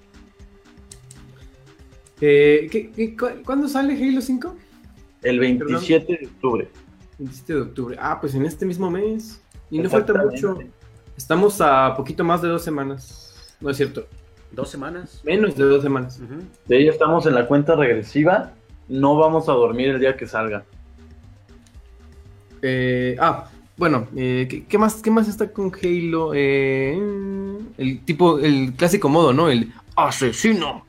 C: Eh, ¿qué- qué- cu- ¿Cuándo sale Halo 5?
D: El 27 de octubre.
C: 27 de octubre. Ah, pues en este mismo mes. Y no falta mucho. Estamos a poquito más de dos semanas. No es cierto.
B: Dos semanas.
C: Menos de dos semanas.
D: De ahí estamos en la cuenta regresiva. No vamos a dormir el día que salga.
C: Eh, ah, bueno, eh, ¿qué, qué más, ¿qué más está con Halo? Eh, el tipo, el clásico modo, ¿no? El asesino.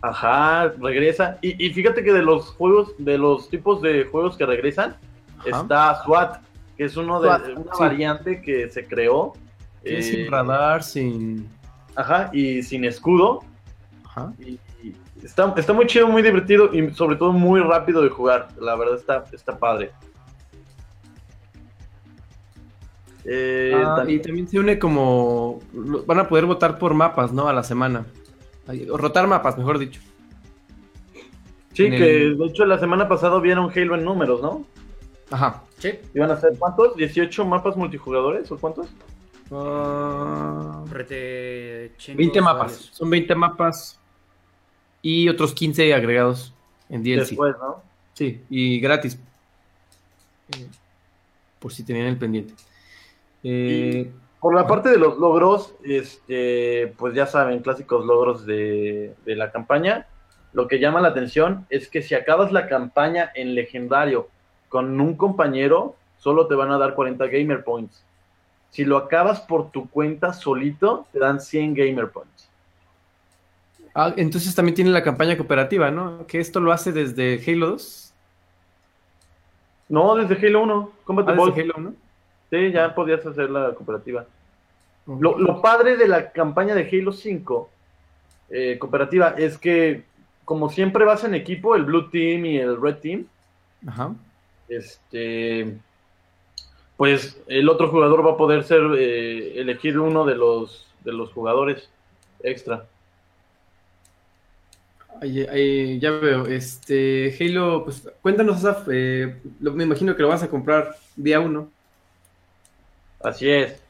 D: Ajá, regresa. Y, y fíjate que de los juegos, de los tipos de juegos que regresan,
C: Ajá.
D: está SWAT, que es uno de
C: SWAT,
D: una
C: sí.
D: variante que se creó.
C: Sí,
D: eh,
C: sin radar, sin.
D: Ajá, y sin escudo.
C: Ajá.
D: Y, y está, está muy chido, muy divertido y sobre todo muy rápido de jugar. La verdad está, está padre. Eh,
C: Ah,
D: también-
C: y también se une como. Van a poder votar por mapas, ¿no? A la semana. O rotar mapas, mejor dicho.
D: sí,
C: en
D: que
C: el-
D: de hecho la semana pasada vieron Halo en números, ¿no?
C: Ajá.
B: Sí.
D: ¿Iban a ser cuántos? ¿18 mapas multijugadores o cuántos?
C: Ah,
B: Rete chingos
C: 20 mapas.
B: varios.
C: Son 20 mapas. Y otros 15 agregados en DLC.
D: Después, ¿no?
C: Sí, y gratis. Eh, Por si tenían el pendiente. Eh,
D: Por la parte de los logros, este, pues ya saben, clásicos logros de, de la campaña. Lo que llama la atención es que si acabas la campaña en legendario con un compañero, solo te van a dar 40 gamer points. Si lo acabas por tu cuenta solito, te dan 100 gamer points.
C: ah, entonces también tiene la campaña cooperativa, ¿no? Que esto lo hace desde Halo 2.
D: No, desde Halo 1, Combat
C: Ah, desde Halo 1.
D: Sí, ya podías hacer la cooperativa. Lo, lo padre de la campaña de Halo 5 eh, cooperativa es que, como siempre vas en equipo, el Blue Team y el Red Team,
C: Ajá.
D: este, pues el otro jugador va a poder ser eh, elegir uno de los de los jugadores extra.
C: Ahí- ahí, ya veo. Este, Halo, pues cuéntanos, Asaf, eh, lo- me imagino que lo vas a comprar día uno.
D: Así es.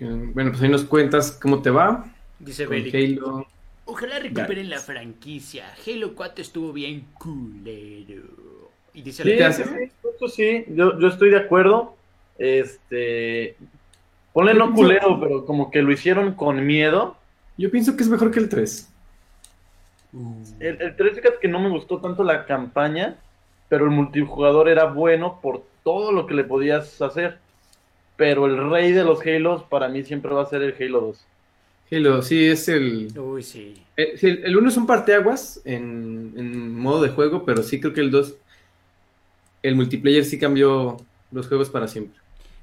C: Bueno, pues ahí nos cuentas cómo te va
B: Dice
C: con
B: Belic.
C: Halo.
B: Ojalá recuperen la franquicia. Halo 4 estuvo bien culero. Y dice
D: Sí,
B: la-
D: sí, sí, yo, yo estoy de acuerdo. Este, ponle no culero, pero como que lo hicieron con miedo.
C: Yo pienso que es mejor que el 3.
B: Uh,
D: El, el 3, fíjate que no me gustó tanto la campaña, pero el multijugador era bueno por todo lo que le podías hacer. Pero el rey de los Halos para mí siempre va a ser el Halo 2.
C: Halo, sí, es el...
B: Uy, sí.
C: eh, sí, el 1 es un parteaguas en, en modo de juego, pero sí creo que el 2, el multiplayer sí cambió los juegos para siempre.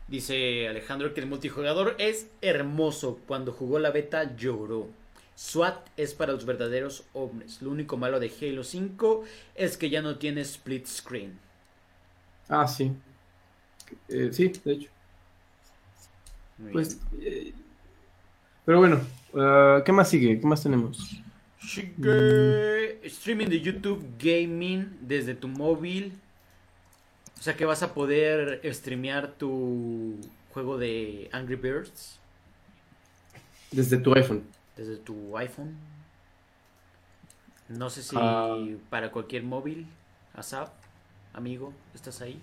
B: Dice Alejandro que el multijugador es hermoso. Cuando jugó la beta lloró. SWAT es para los verdaderos hombres. Lo único malo de Halo 5 es que ya no tiene split screen.
C: Ah, sí. Eh, sí, de hecho.
B: Muy
C: Pues, eh, pero bueno, ah, ¿qué más sigue? ¿Qué más tenemos?
B: Sigue streaming de YouTube Gaming desde tu móvil. O sea que vas a poder streamear tu juego de Angry Birds
C: Desde tu iPhone.
B: desde tu iPhone. No sé si
C: Ah.
B: para cualquier móvil. Asap, amigo, ¿estás ahí?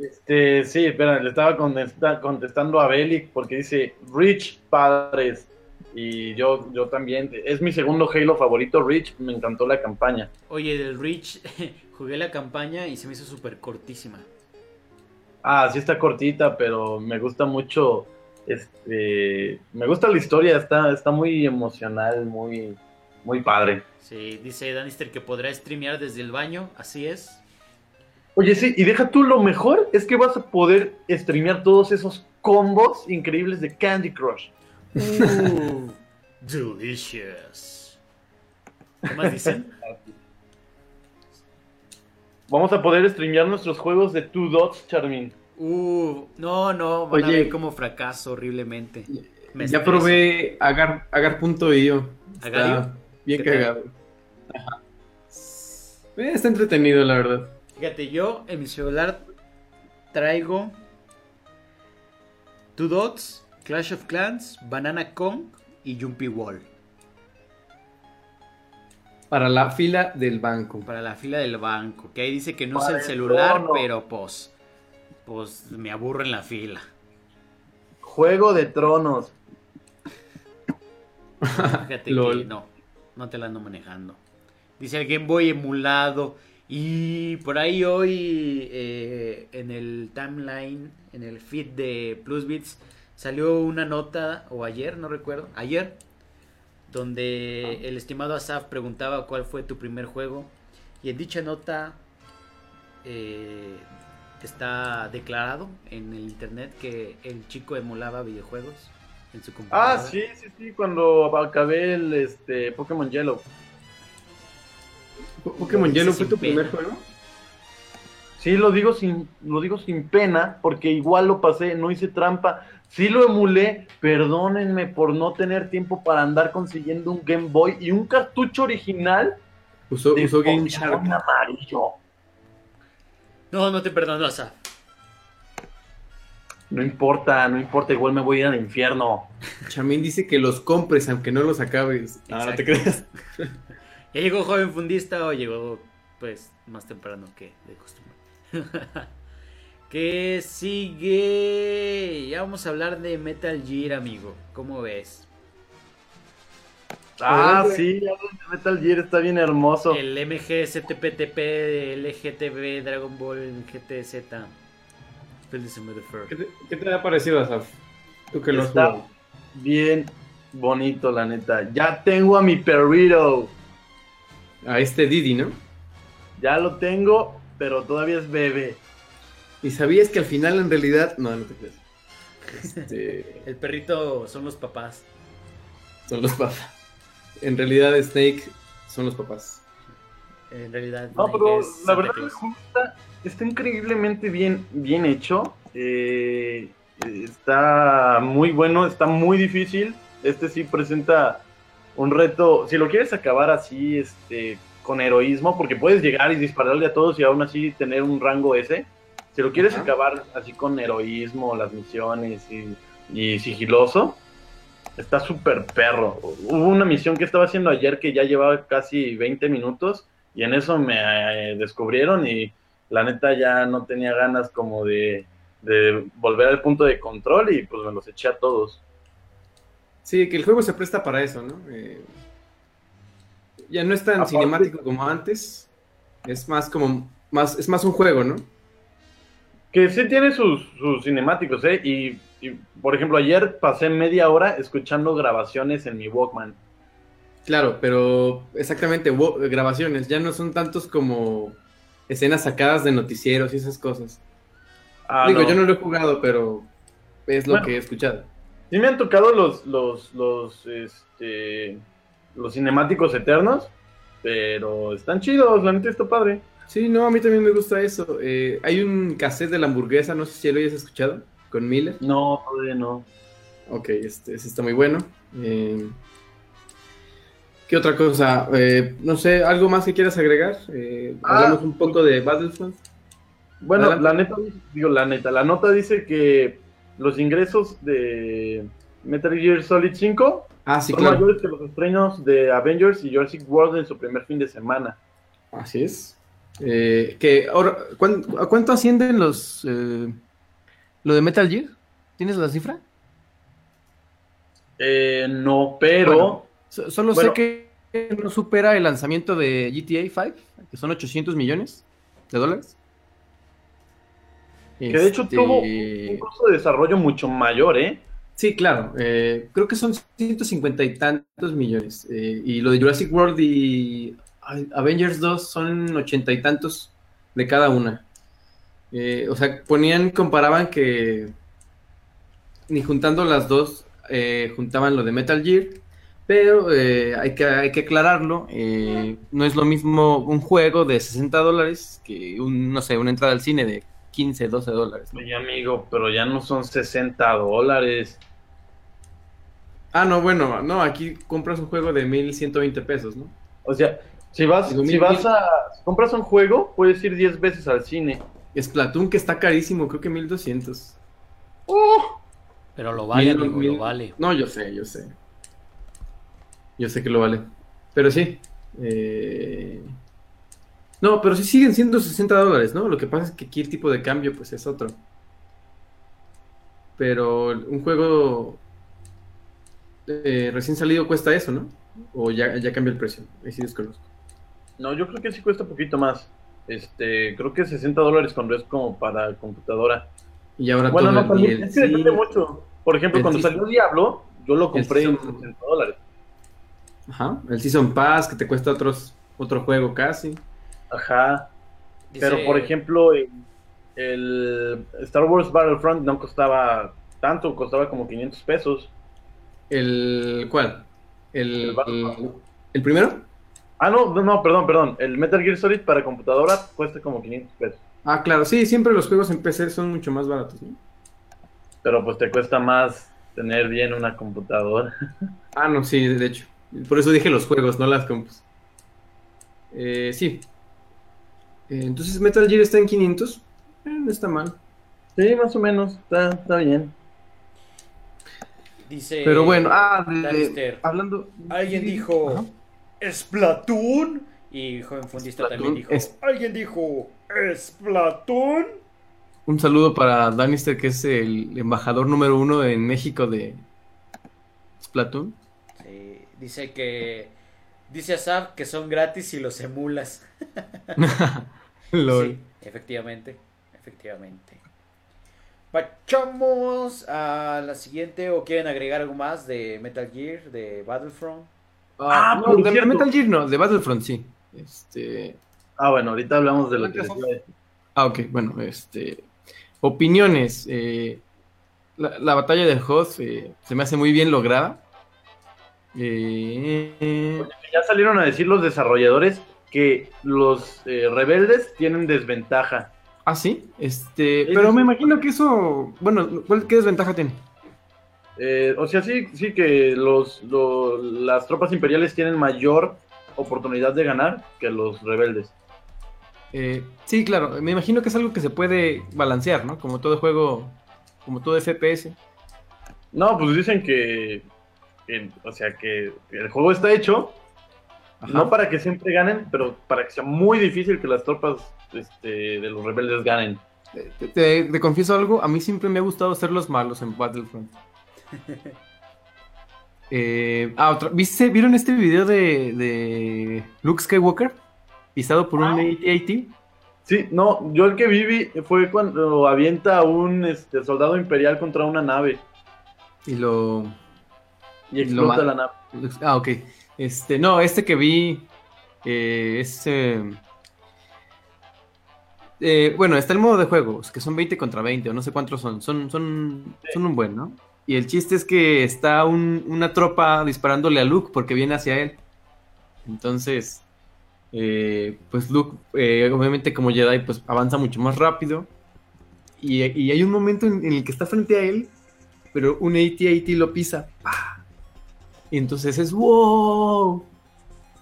D: Este, sí, espera, le estaba contesta- contestando a Belic porque dice Rich Padres. Y yo, yo también, es mi segundo Halo favorito, Rich, me encantó la campaña.
B: Oye, del Reach, jugué la campaña y se me hizo súper cortísima.
D: Ah, sí está cortita, pero me gusta mucho, este, me gusta la historia, está, está muy emocional, muy, muy padre.
B: Sí, dice Danister que podrá streamear desde el baño, así es.
D: Oye, sí, y deja tú lo mejor, es que vas a poder streamear todos esos combos increíbles de Candy Crush.
B: Uh, delicious. ¿Qué más dicen?
D: Vamos a poder streamear nuestros juegos de Two Dots, Charmin.
B: Uh, no, no, van a
C: Oye.
B: ver como fracaso horriblemente. Me
C: ya
B: estreso.
C: probé agar, agar.io. Está
B: ¿Agario?
C: bien cagado. Ajá. Eh, está entretenido, la verdad.
B: Fíjate, yo en mi celular traigo Two Dots, Clash of Clans, Banana Kong y Jumpy Wall.
C: Para la fila del banco.
B: Para la fila del banco. Que ahí dice que no usa el
D: el
B: celular,
D: trono.
B: pero pues. Pues me aburro en la fila.
D: Juego de Tronos.
B: Fíjate que no, no te la ando manejando. Dice el Game Boy emulado. Y por ahí hoy eh, en el timeline, en el feed de Plusbits, salió una nota, o ayer, no recuerdo, ayer, donde el estimado Asaf preguntaba cuál fue tu primer juego. Y en dicha nota eh, está declarado en el internet que el chico emulaba videojuegos en su computadora.
D: Ah, sí, sí, sí, cuando acabé el este, Pokémon Yellow.
C: Po- ¿Pokémon
B: Lo
C: Yellow fue tu primer juego?
D: Sí, lo digo sin, lo digo sin pena, porque igual lo pasé, no hice trampa. Sí lo emulé, perdónenme por no tener tiempo para andar consiguiendo un Game Boy y un cartucho original
C: Usó,
D: de
C: usó Game Shark.
D: amarillo.
B: No, no te perdono, Asaf.
D: No importa, no importa, igual me voy a ir al infierno.
C: Chamín dice que los compres aunque no los acabes. Ah, no te creas.
B: ¿Ya llegó joven fundista o llegó pues más temprano que de costumbre? ¿Qué sigue? Ya vamos a hablar de Metal Gear, amigo. ¿Cómo ves?
D: Ah,
C: Adelante.
D: sí, ya el Metal Gear está bien hermoso.
B: El MG STPTP, LGTB, Dragon Ball, GTZ.
C: ¿Qué te, qué te ha parecido, Asaf? Tú que lo has
D: bien bonito, la neta. Ya tengo a mi perrito.
C: A este Didi, ¿no?
D: Ya lo tengo, pero todavía es bebé.
C: ¿Y sabías que al final en realidad... No, no te creas. Este,
B: El perrito son los papás.
C: son los papás. En realidad Snake son los papás.
B: En realidad,
D: No, pero
B: es
D: la verdad juego está, está increíblemente bien, bien hecho. Eh, está muy bueno, está muy difícil. Este sí presenta un reto. Si lo quieres acabar así, este, con heroísmo, porque puedes llegar y dispararle a todos y aún así tener un rango ese. Si lo quieres
C: Ajá.
D: acabar así con heroísmo, las misiones y, y sigiloso, está súper perro. Hubo una misión que estaba haciendo ayer que ya llevaba casi 20 minutos y en eso me eh, descubrieron y la neta ya no tenía ganas como de, de volver al punto de control y pues me los eché a todos.
C: Sí, que el juego se presta para eso, ¿no? Eh, ya no es tan
D: Aparte-
C: cinemático como antes. Es más como. Más, es más un juego, ¿no?
D: Que sí tiene sus, sus cinemáticos, ¿eh? Y, y, por ejemplo, ayer pasé media hora escuchando grabaciones en mi Walkman.
C: Claro, pero exactamente, grabaciones. Ya no son tantos como escenas sacadas de noticieros y esas cosas.
D: Ah,
C: Digo,
D: no.
C: yo no lo he jugado, pero es lo
D: Bueno.
C: que he escuchado.
D: Sí me han tocado los, los, los, este, los cinemáticos eternos, pero están chidos, la neta está padre.
C: Sí, no, a mí también me gusta eso. Eh, hay un cassette de la hamburguesa, no sé si lo hayas escuchado, con Miller.
D: No, todavía no.
C: Ok, este, ese está muy bueno. Eh, ¿Qué otra cosa? Eh, no sé, ¿algo más que quieras agregar? Eh,
D: Ah.
C: hablamos un poco de Battlefront.
D: Bueno,
C: Adelante.
D: la neta, digo, la neta, la nota dice que los ingresos de Metal Gear Solid 5
C: Ah, sí,
D: son
C: claro.
D: mayores que los estrenos de Avengers y Jurassic World en su primer fin de semana.
C: Así es. Eh, que ahora, ¿cuán- ¿a cuánto ascienden los eh, lo de Metal Gear? ¿Tienes la cifra?
D: Eh, no, pero
C: Bueno. So- solo
D: Bueno.
C: sé que no supera el lanzamiento de GTA 5, que son 800 millones de dólares.
D: Que de hecho
C: Este,
D: tuvo un costo de desarrollo mucho mayor, ¿eh?
C: Sí, claro. eh, creo que son 150 y tantos millones. eh, y lo de Jurassic World y Avengers 2 son ochenta y tantos de cada una. Eh, o sea, ponían, comparaban que ni juntando las dos, juntaban lo de Metal Gear. Pero hay que, hay que aclararlo. no es lo mismo un juego de 60 dólares que un, no sé, una entrada al cine de 15, 12 dólares. ¿no?
D: Oye, amigo, pero ya no son 60 dólares.
C: Ah, no, bueno, no, aquí compras un juego de 1120 pesos, ¿no?
D: O sea, si vas,
C: Digo,
D: si
C: mil-
D: vas a, si compras un juego, puedes ir 10 veces al cine.
C: Splatoon que está carísimo, creo que 1200.
B: Pero lo vale,
C: Mil-
B: amigo,
C: mil-
B: lo vale.
C: No, yo sé, yo sé. Yo sé que lo vale. Pero sí. eh, No, pero sí siguen siendo 60 dólares, ¿no? Lo que pasa es que aquí el tipo de cambio, pues es otro. Pero un juego eh, recién salido cuesta eso, ¿no? O ya, ya cambia el precio. Ahí sí desconozco.
D: No, yo creo que sí cuesta un poquito más. Este, creo que 60 dólares cuando es como para computadora.
C: Y ahora
D: Bueno,
C: todo
D: no,
C: el
D: también, es que depende mucho. Por ejemplo,
C: El
D: cuando
C: Season-
D: salió Diablo, yo lo compré en
C: Season-
D: 60 dólares.
C: Ajá. El Season Pass que te cuesta otros, otro juego casi.
D: Ajá.
B: Dice-
D: Pero, por ejemplo, el, el Star Wars Battlefront no costaba tanto, costaba como 500 pesos.
C: ¿El cuál? ¿El,
D: El Battlefront.
C: ¿el primero?
D: Ah, no, no, no, perdón, perdón. El Metal Gear Solid para computadora cuesta como 500 pesos.
C: Ah, claro, sí, siempre los juegos en PC son mucho más baratos, ¿no?
D: Pero pues te cuesta más tener bien una computadora.
C: Ah, no, sí, de hecho. Por eso dije los juegos, no las compus. Eh, sí. Eh, entonces Metal Gear está en 500. Eh, no está mal.
D: Sí, más o menos, está, está bien.
B: Dice.
C: Pero bueno, ah, de- hablando.
B: Alguien
C: Ajá.
B: dijo. ¿Splatoon? Y joven fundista
C: Splatoon
B: también dijo.
C: es-
B: ¿Alguien dijo. ¿Splatoon?
C: Un saludo para Danister, que es el embajador número uno en México de Splatoon.
B: Sí, dice que. Dice Asaf que son gratis si los emulas.
C: Lol.
B: Sí, efectivamente. Efectivamente. Vamos a la siguiente. ¿O quieren agregar algo más de Metal Gear, de Battlefront?
C: Ah,
D: Ah,
C: no, de
D: cierto.
C: Metal Gear no, de Battlefront sí. Este.
D: Ah, bueno, ahorita hablamos de lo que les iba a decir.
C: Ah, ok, bueno, este. Opiniones. eh, la, la batalla de Hoth eh, se me hace muy bien lograda. Eh,
D: Ya salieron a decir los desarrolladores que los eh, rebeldes tienen desventaja.
C: ah, sí, este. Pero me imagino que eso. Bueno, ¿cuál, ¿qué desventaja tiene?
D: Eh, o sea, sí, sí que los, lo- las tropas imperiales tienen mayor oportunidad de ganar que los rebeldes.
C: Eh, sí, claro, me imagino que es algo que se puede balancear, ¿no? Como todo juego, como todo FPS.
D: No, pues dicen que, que- o sea, que el juego está hecho
C: Ajá.
D: no para que siempre ganen, pero para que sea muy difícil que las tropas este, de los rebeldes ganen.
C: Te, te- te confieso algo, a mí siempre me ha gustado ser los malos en Battlefront. Eh, ah, otra, ¿viste, ¿Vieron este video de, de Luke Skywalker? Pisado por un AT-AT.
D: Sí, no, yo el que viví fue cuando avienta a un este, soldado imperial contra una nave
C: Y lo,
D: y
C: Y lo
D: explota la nave.
C: Ah, ok. Este, no, este que vi eh, es... eh, eh, bueno, está el modo de juego, que son 20 contra 20, o no sé cuántos son. Son, son, son un buen, ¿no? Y el chiste es que está un- una tropa disparándole a Luke porque viene hacia él. Entonces, eh, pues Luke, eh, obviamente como Jedi, pues avanza mucho más rápido. Y, y hay un momento en, en el que está frente a él, pero un AT-AT lo pisa. ¡Pah! Y entonces es wow.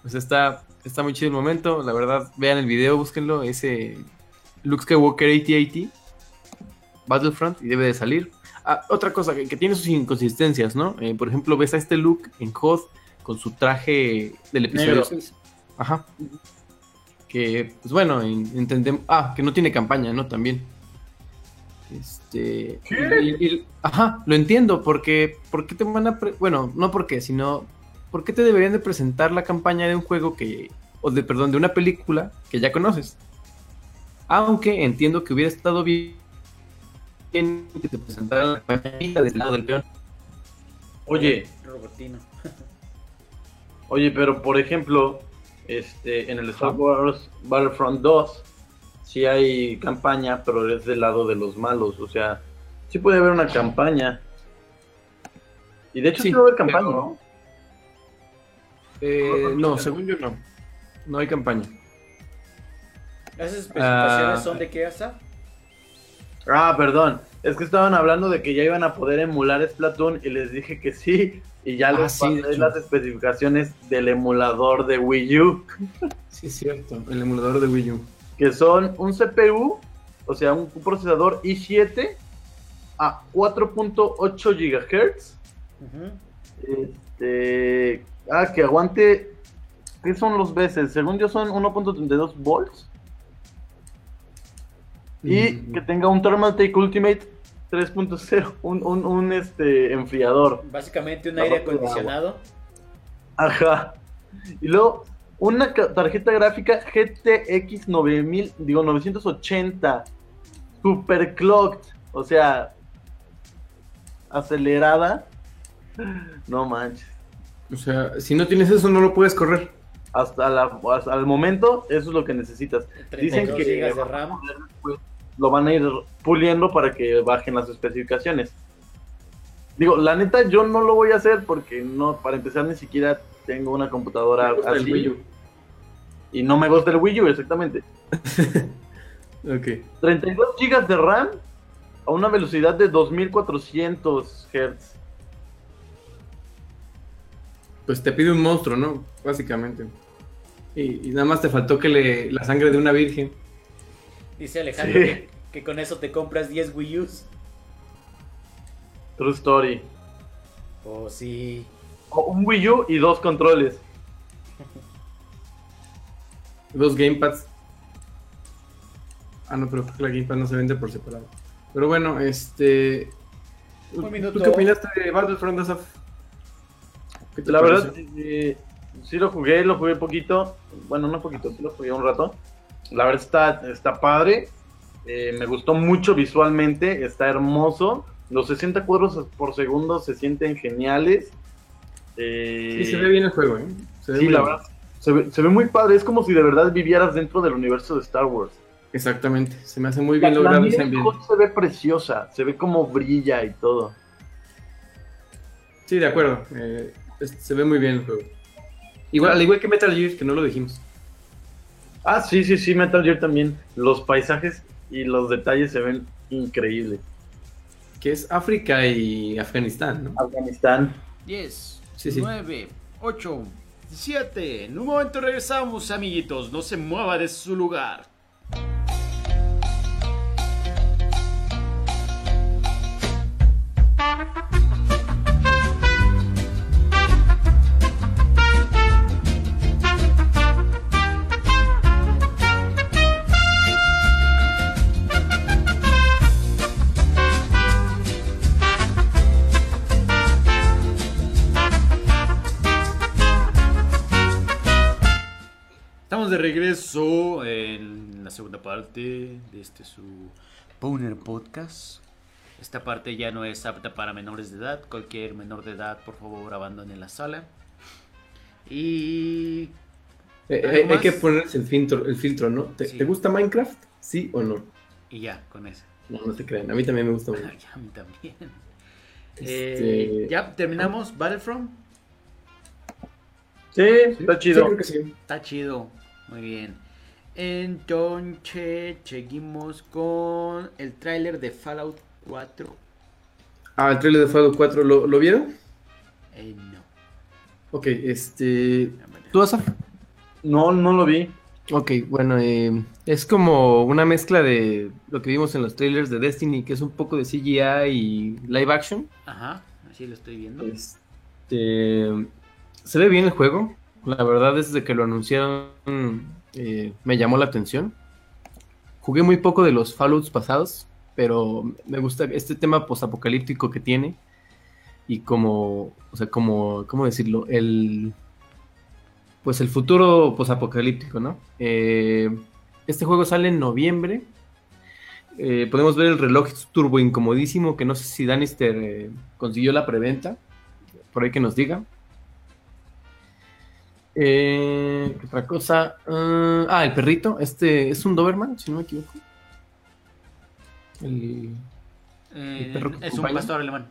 C: Pues está, está muy chido el momento. La verdad, vean el video, búsquenlo. Ese Luke Skywalker AT-AT. Battlefront y debe de salir. Ah, otra cosa que, que tiene sus inconsistencias, ¿no? Eh, por ejemplo, ves a este Luke en COD con su traje del episodio
D: Negro.
C: 6. Ajá. Que, pues bueno, entendemos. Ah, que no tiene campaña, ¿no? También. Este. y- y- ajá, lo entiendo, porque. ¿Por qué te van a.? pre- bueno, no porque, sino. ¿Por qué te deberían de presentar la campaña de un juego que. O de, perdón, de una película que ya conoces? Aunque entiendo que hubiera estado bien que te presentaran la campaña del lado del peón.
D: Oye,
B: Robertino.
D: oye, pero por ejemplo, este, en el Star Wars Battlefront 2 sí hay campaña, pero es del lado de los malos, o sea, sí puede haber una campaña. Y de hecho sí,
C: Sí,
D: va a haber campaña,
C: pero-
D: ¿no?
C: Eh, no, según yo no. No hay campaña.
B: ¿Esas especificaciones
C: Ah.
B: son de qué hasta?
D: Ah, perdón. Es que estaban hablando de que ya iban a poder emular Splatoon y les dije que sí. Y ya
C: Ah,
D: les
C: sí, de
D: pasé
C: hecho.
D: las especificaciones del emulador de Wii U.
C: Sí, es cierto. El emulador de Wii U.
D: Que son un CPU, o sea, un procesador i7 a 4.8 GHz. Este, ah, que aguante. ¿Qué son los veces? Según yo son 1.32 volts. Y
C: Mm.
D: que tenga un Thermaltake Ultimate 3.0, un, un, un, este, enfriador.
B: Básicamente un aire acondicionado.
D: Ajá. Y luego, una tarjeta gráfica GTX 9000, digo 980, super clocked, o sea, acelerada. No manches.
C: O sea, si no tienes eso, no lo puedes correr.
D: Hasta, la, hasta el momento, eso es lo que necesitas.
B: 32
D: que-
B: RAM.
D: Lo van a ir puliendo para que bajen las especificaciones. Digo, la neta, yo no lo voy a hacer porque no, para empezar, ni siquiera tengo una computadora así. Y no me gusta el Wii U, exactamente.
C: Ok.
D: 32 GB de RAM a una velocidad de 2400 Hz.
C: Pues te pide un monstruo, ¿no? Básicamente. Y, y nada más te faltó que le la sangre de una virgen.
B: Dice Alejandro
D: Sí.
B: que, que con eso te compras 10 Wii U's.
D: True Story.
B: Oh, sí.
D: O un Wii U y dos controles.
C: Dos gamepads. Ah, no, pero creo que la gamepad no se vende por separado. Pero bueno, este.
B: Un minuto.
C: ¿Tú qué opinaste de Battlefront, Asaf? ¿Qué te
D: La verdad, eh, sí lo jugué, lo jugué poquito. Bueno, no poquito, sí lo jugué un rato. La verdad está, está padre. Eh, me gustó mucho visualmente, está hermoso. Los 60 cuadros por segundo se sienten geniales. Eh,
C: Sí, se ve bien el juego, ¿eh? Se ve
D: Sí, la
C: bien.
D: verdad. Se ve, se ve muy padre, es como si de verdad vivieras dentro del universo de Star Wars.
C: Exactamente. Se me hace muy bien
D: la
C: logrado ese
D: en
C: ambiente.
D: Se ve preciosa, se ve como brilla y todo.
C: Sí, de acuerdo. eh, es- se ve muy bien el juego. Igual, al igual que Metal Gear, que no lo dijimos.
D: Ah, sí, sí, sí, Metal Gear también. Los paisajes y los detalles se ven increíbles.
C: Que es África y Afganistán, ¿no?
D: Afganistán.
B: 10,
C: Sí, sí.
B: 9, 8, 17. En un momento regresamos, amiguitos. No se mueva de su lugar. Segunda parte de este su Powner Podcast. Esta parte ya no es apta para menores de edad. Cualquier menor de edad, por favor, abandone la sala. Y
C: Eh,
B: ¿Algo
C: eh, hay que ponerse el filtro, el filtro ¿no? ¿Te,
B: Sí.
C: te gusta Minecraft? ¿Sí o no?
B: Y ya, con eso.
C: No, no te crean. A mí también me gusta mucho.
B: Ay, a mí también.
C: Este-
B: Eh, ya terminamos Battlefront.
D: Sí, está
C: Sí,
D: chido.
C: creo que sí.
B: Está chido. Muy bien. Entonces, seguimos con el tráiler de Fallout 4.
C: Ah, el trailer de Fallout 4, ¿lo, ¿lo vieron?
B: Eh, no.
C: Ok, este... ¿Tú, Asaf?
D: No, no lo vi.
C: Ok, bueno, eh, es como una mezcla de lo que vimos en los trailers de Destiny, que es un poco de CGI y live action.
B: Ajá, así lo estoy viendo.
C: Este, se ve bien el juego. La verdad, desde que lo anunciaron, eh, me llamó la atención. Jugué muy poco de los Fallouts pasados, pero me gusta este tema posapocalíptico que tiene. Y como, o sea, como, ¿cómo decirlo? El, pues el futuro posapocalíptico, ¿no? Eh, este juego sale en noviembre. Eh, podemos ver el reloj turbo incomodísimo, que no sé si Danister consiguió la preventa. Por ahí que nos diga. Eh, ¿qué otra cosa? Ah, ah, el perrito. Este es un Doberman, si no me equivoco. El
B: Eh,
C: el perro que
B: es un pastor alemán.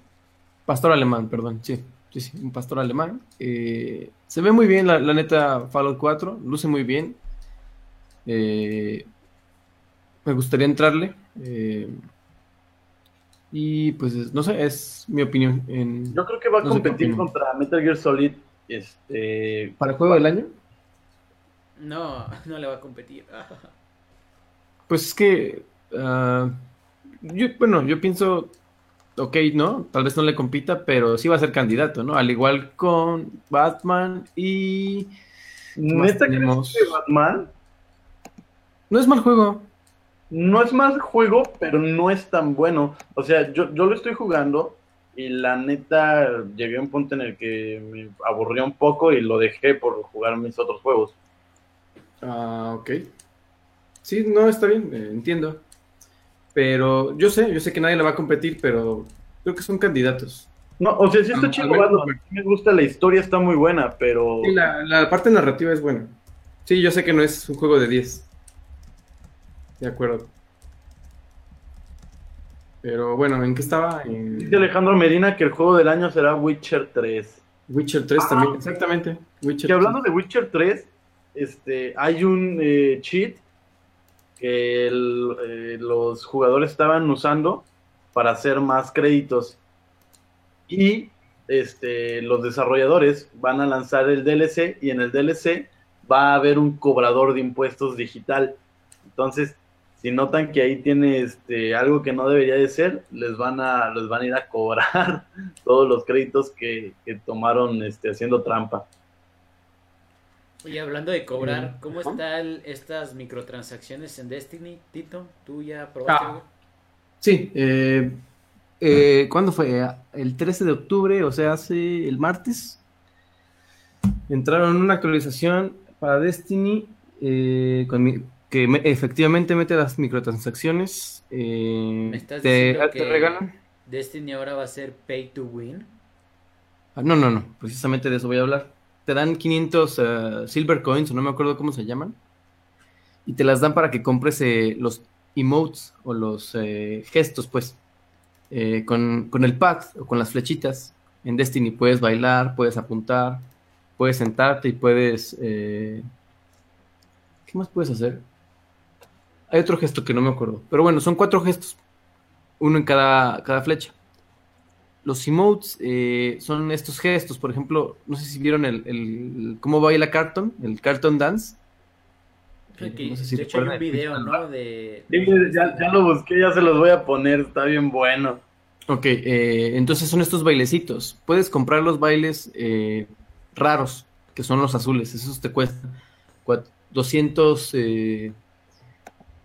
C: pastor alemán, perdón. Sí, sí, sí, un pastor alemán. Eh, se ve muy bien, la, la neta, Fallout 4. Luce muy bien. Eh, me gustaría entrarle. eh, y pues, no sé, es mi opinión. En,
D: Yo creo que va a
C: No
D: competir contra Metal Gear Solid. Este.
C: ¿Para el juego del año?
B: No, no le va a competir.
C: Pues es que, ah, yo, bueno, yo pienso, ok, ¿no? Tal vez no le compita, pero sí va a ser candidato, ¿no? Al igual con Batman y...
D: ¿Neta crees
C: tenemos?
D: que Batman
C: No es mal juego.
D: no es más juego, pero no es tan bueno? O sea, yo, yo lo estoy jugando y la neta llegué a un punto en el que me aburrió un poco y lo dejé por jugar mis otros juegos.
C: Ah, ok. Sí, no, está bien, eh, entiendo. Pero yo sé, yo sé que nadie le va a competir, pero creo que son candidatos.
D: No, o sea, sí está chido, me gusta la historia, está muy buena, pero
C: Sí, la, la parte narrativa es buena. Sí, yo sé que no es un juego de 10. De acuerdo. Pero bueno, ¿en qué estaba? En...
D: dice Alejandro Medina que el juego del año será Witcher 3.
C: Witcher 3 también, exactamente. Witcher
D: Que hablando de Witcher 3, este, hay un eh, cheat que el- eh, los jugadores estaban usando para hacer más créditos. Y este, los desarrolladores van a lanzar el DLC y en el DLC va a haber un cobrador de impuestos digital. Entonces, si notan que ahí tiene este, algo que no debería de ser, les van a, les van a ir a cobrar todos los créditos que, que tomaron este, haciendo trampa.
B: Oye, hablando de cobrar, ¿cómo están estas microtransacciones en Destiny, Tito? ¿Tú ya probaste
C: Ah.
B: algo?
C: Sí, eh, eh, ¿cuándo fue? El 13 de octubre, o sea, hace el martes. Entraron una actualización para Destiny eh, con mi- que me- efectivamente mete las microtransacciones. eh,
B: ¿Me estás
C: te,
B: diciendo
C: te
B: que
C: regalan.
B: Destiny ahora va a ser pay to win?
C: Ah, no, no, no, precisamente de eso voy a hablar. Te dan 500 eh, silver coins, o no me acuerdo cómo se llaman, y te las dan para que compres eh, los emotes o los eh, gestos, pues. Eh, con, con el pad o con las flechitas. En Destiny puedes bailar, puedes apuntar, puedes sentarte y puedes... eh, ¿Qué más puedes hacer? Hay otro gesto que no me acuerdo. Pero bueno, son cuatro gestos. Uno en cada, cada flecha. los emotes eh, son estos gestos. Por ejemplo, no sé si vieron el, el- cómo baila Carton, el Carton Dance. Eh,
B: Que-
C: no sé si
B: de hecho hay un video, ¿no? De,
D: Sí, ya, ya lo busqué, ya se los voy a poner, está bien bueno.
C: Ok, eh, entonces son estos bailecitos. Puedes comprar los bailes eh, raros, que son los azules. Esos te cuestan cua- 200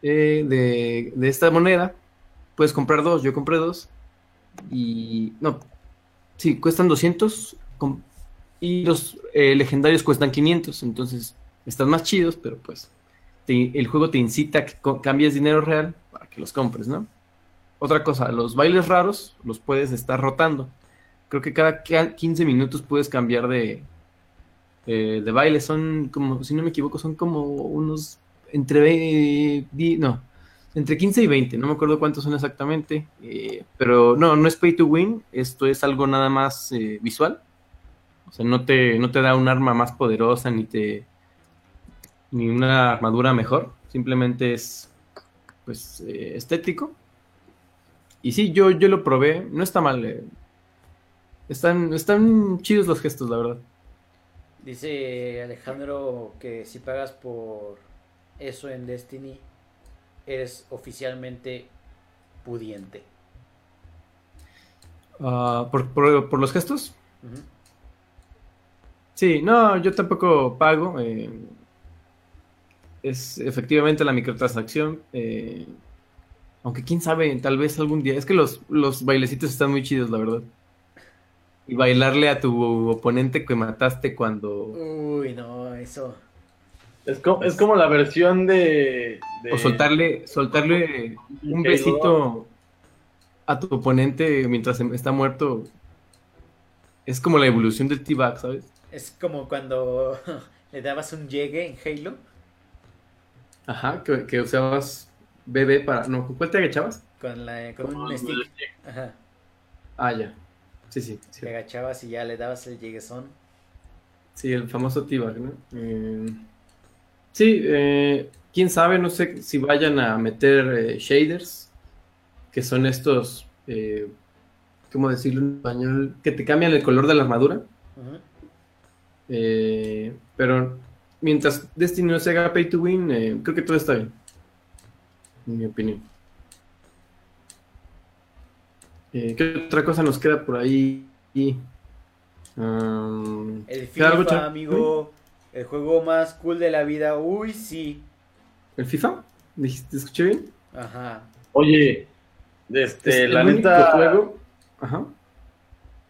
C: eh, de, de esta moneda. Puedes comprar dos, yo compré dos. Y no, sí, cuestan 200 com- y los eh, legendarios cuestan 500. Entonces están más chidos, pero pues el juego te incita a que cambies dinero real para que los compres, ¿no? Otra cosa, los bailes raros los puedes estar rotando. Creo que cada qui- 15 minutos puedes cambiar de, eh, de baile. Son como, si no me equivoco, son como unos entre ve- di- no, entre 15 y 20. No me acuerdo cuántos son exactamente. eh, pero no, no es pay to win. Esto es algo nada más eh, visual. O sea, no te, no te da un arma más poderosa ni te ni una armadura mejor. Simplemente es pues eh, estético. Y sí, yo, yo lo probé, no está mal. Están, están chidos los gestos, la verdad.
B: Dice Alejandro que si pagas por eso en Destiny, eres oficialmente pudiente.
C: Ah, ¿por, por, por los gestos? Sí, no, yo tampoco pago. eh, es efectivamente la microtransacción. eh, aunque quién sabe, tal vez algún día. Es que los, los bailecitos están muy chidos, la verdad. Y bailarle a tu oponente que mataste cuando...
B: Uy, no, eso.
D: Es, co- es como la versión de... de-
C: O soltarle, soltarle un besito a tu oponente mientras em- está muerto. Es como la evolución del T-Bag, ¿sabes?
B: Es como cuando le dabas un llegue en Halo.
C: Ajá, que, que usabas BB para... No, ¿con ¿cuál te agachabas?
B: Con, la, con
D: Como
B: un stick. Ajá.
C: Ah, ya. Sí, sí, sí.
B: Te agachabas y ya le dabas el lleguezón.
C: Sí, el famoso T-Bag, ¿no? Eh, sí, eh, quién sabe, no sé si vayan a meter eh, shaders, que son estos, eh, ¿cómo decirlo en español? Que te cambian el color de la armadura. Eh, pero mientras Destiny no se haga pay to win, eh, creo que todo está bien. En mi opinión. Eh, ¿qué otra cosa nos queda por ahí? Um,
B: El
C: ¿queda algo,
B: FIFA, amigo. El juego más cool de la vida. Uy, sí.
C: ¿El FIFA? ¿Dijiste, ¿Te escuché bien?
B: Ajá.
D: Oye, este,
C: Es el
D: la
C: único
D: neta...
C: juego. Ajá.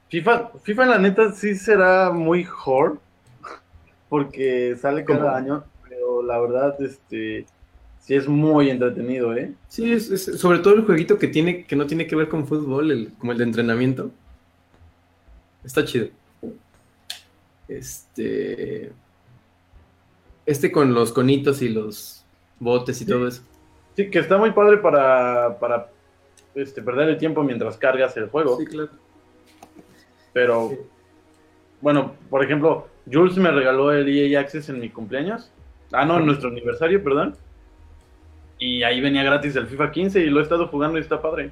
D: FIFA, FIFA la neta sí será muy hard porque sale cada
C: ¿Cómo?
D: año, pero la verdad, este, sí es muy entretenido, ¿eh?
C: Sí, es, es- sobre todo el jueguito que tiene, que no tiene que ver con fútbol, el, como el de entrenamiento. Está chido. Este. Este con los conitos y los botes y todo eso.
D: Sí, que está muy padre para, para este, perder el tiempo mientras cargas el juego,
C: Sí, claro.
D: pero
C: Sí.
D: bueno, por ejemplo, Jules me regaló el EA Access en mi cumpleaños, ah no, en nuestro aniversario, perdón, y ahí venía gratis el FIFA 15 y lo he estado jugando y está padre.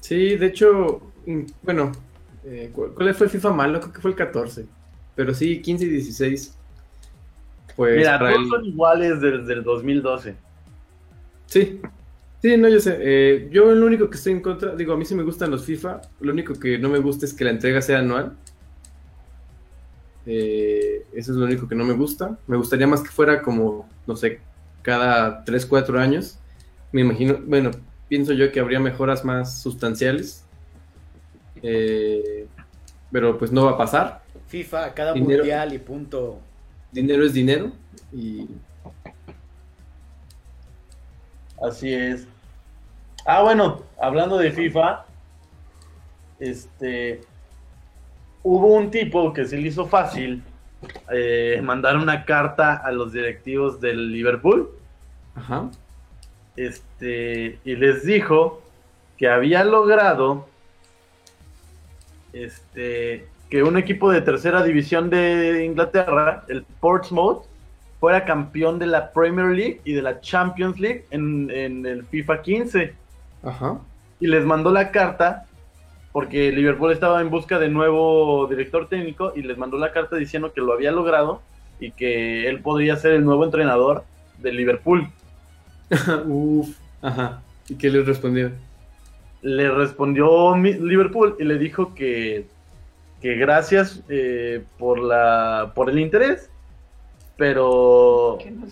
C: Sí, de hecho, mm, bueno, eh, ¿cuál cuál fue el FIFA malo? Creo que fue el 14. Pero sí, 15 y 16. Pues
D: Mira, todos
C: el-
D: son iguales desde el 2012.
C: Sí, sí, no, yo sé. eh, yo lo único que estoy en contra, digo, a mí sí me gustan los FIFA, lo único que no me gusta es que la entrega sea anual. Eh, eso es lo único que no me gusta. Me gustaría más que fuera como, no sé, cada 3, 4 años. Me imagino, bueno, pienso yo que habría mejoras más sustanciales. Eh, pero pues no va a pasar.
B: FIFA cada
C: Dinero.
B: mundial y punto.
C: Dinero es dinero. Y
D: Así es. Ah, bueno, hablando de FIFA, este, hubo un tipo que se le hizo fácil eh, mandar una carta a los directivos del Liverpool,
C: Ajá.
D: este, y les dijo que había logrado, este, que un equipo de tercera división de Inglaterra, el Portsmouth, fuera campeón de la Premier League y de la Champions League en, en el FIFA 15
C: Ajá.
D: y les mandó la carta porque Liverpool estaba en busca de nuevo director técnico y les mandó la carta diciendo que lo había logrado y que él podría ser el nuevo entrenador de Liverpool.
C: Uf, ajá. ¿Y qué les respondió?
D: Le respondió Liverpool y le dijo que, que gracias eh, por, la, por el interés, pero
E: Que no.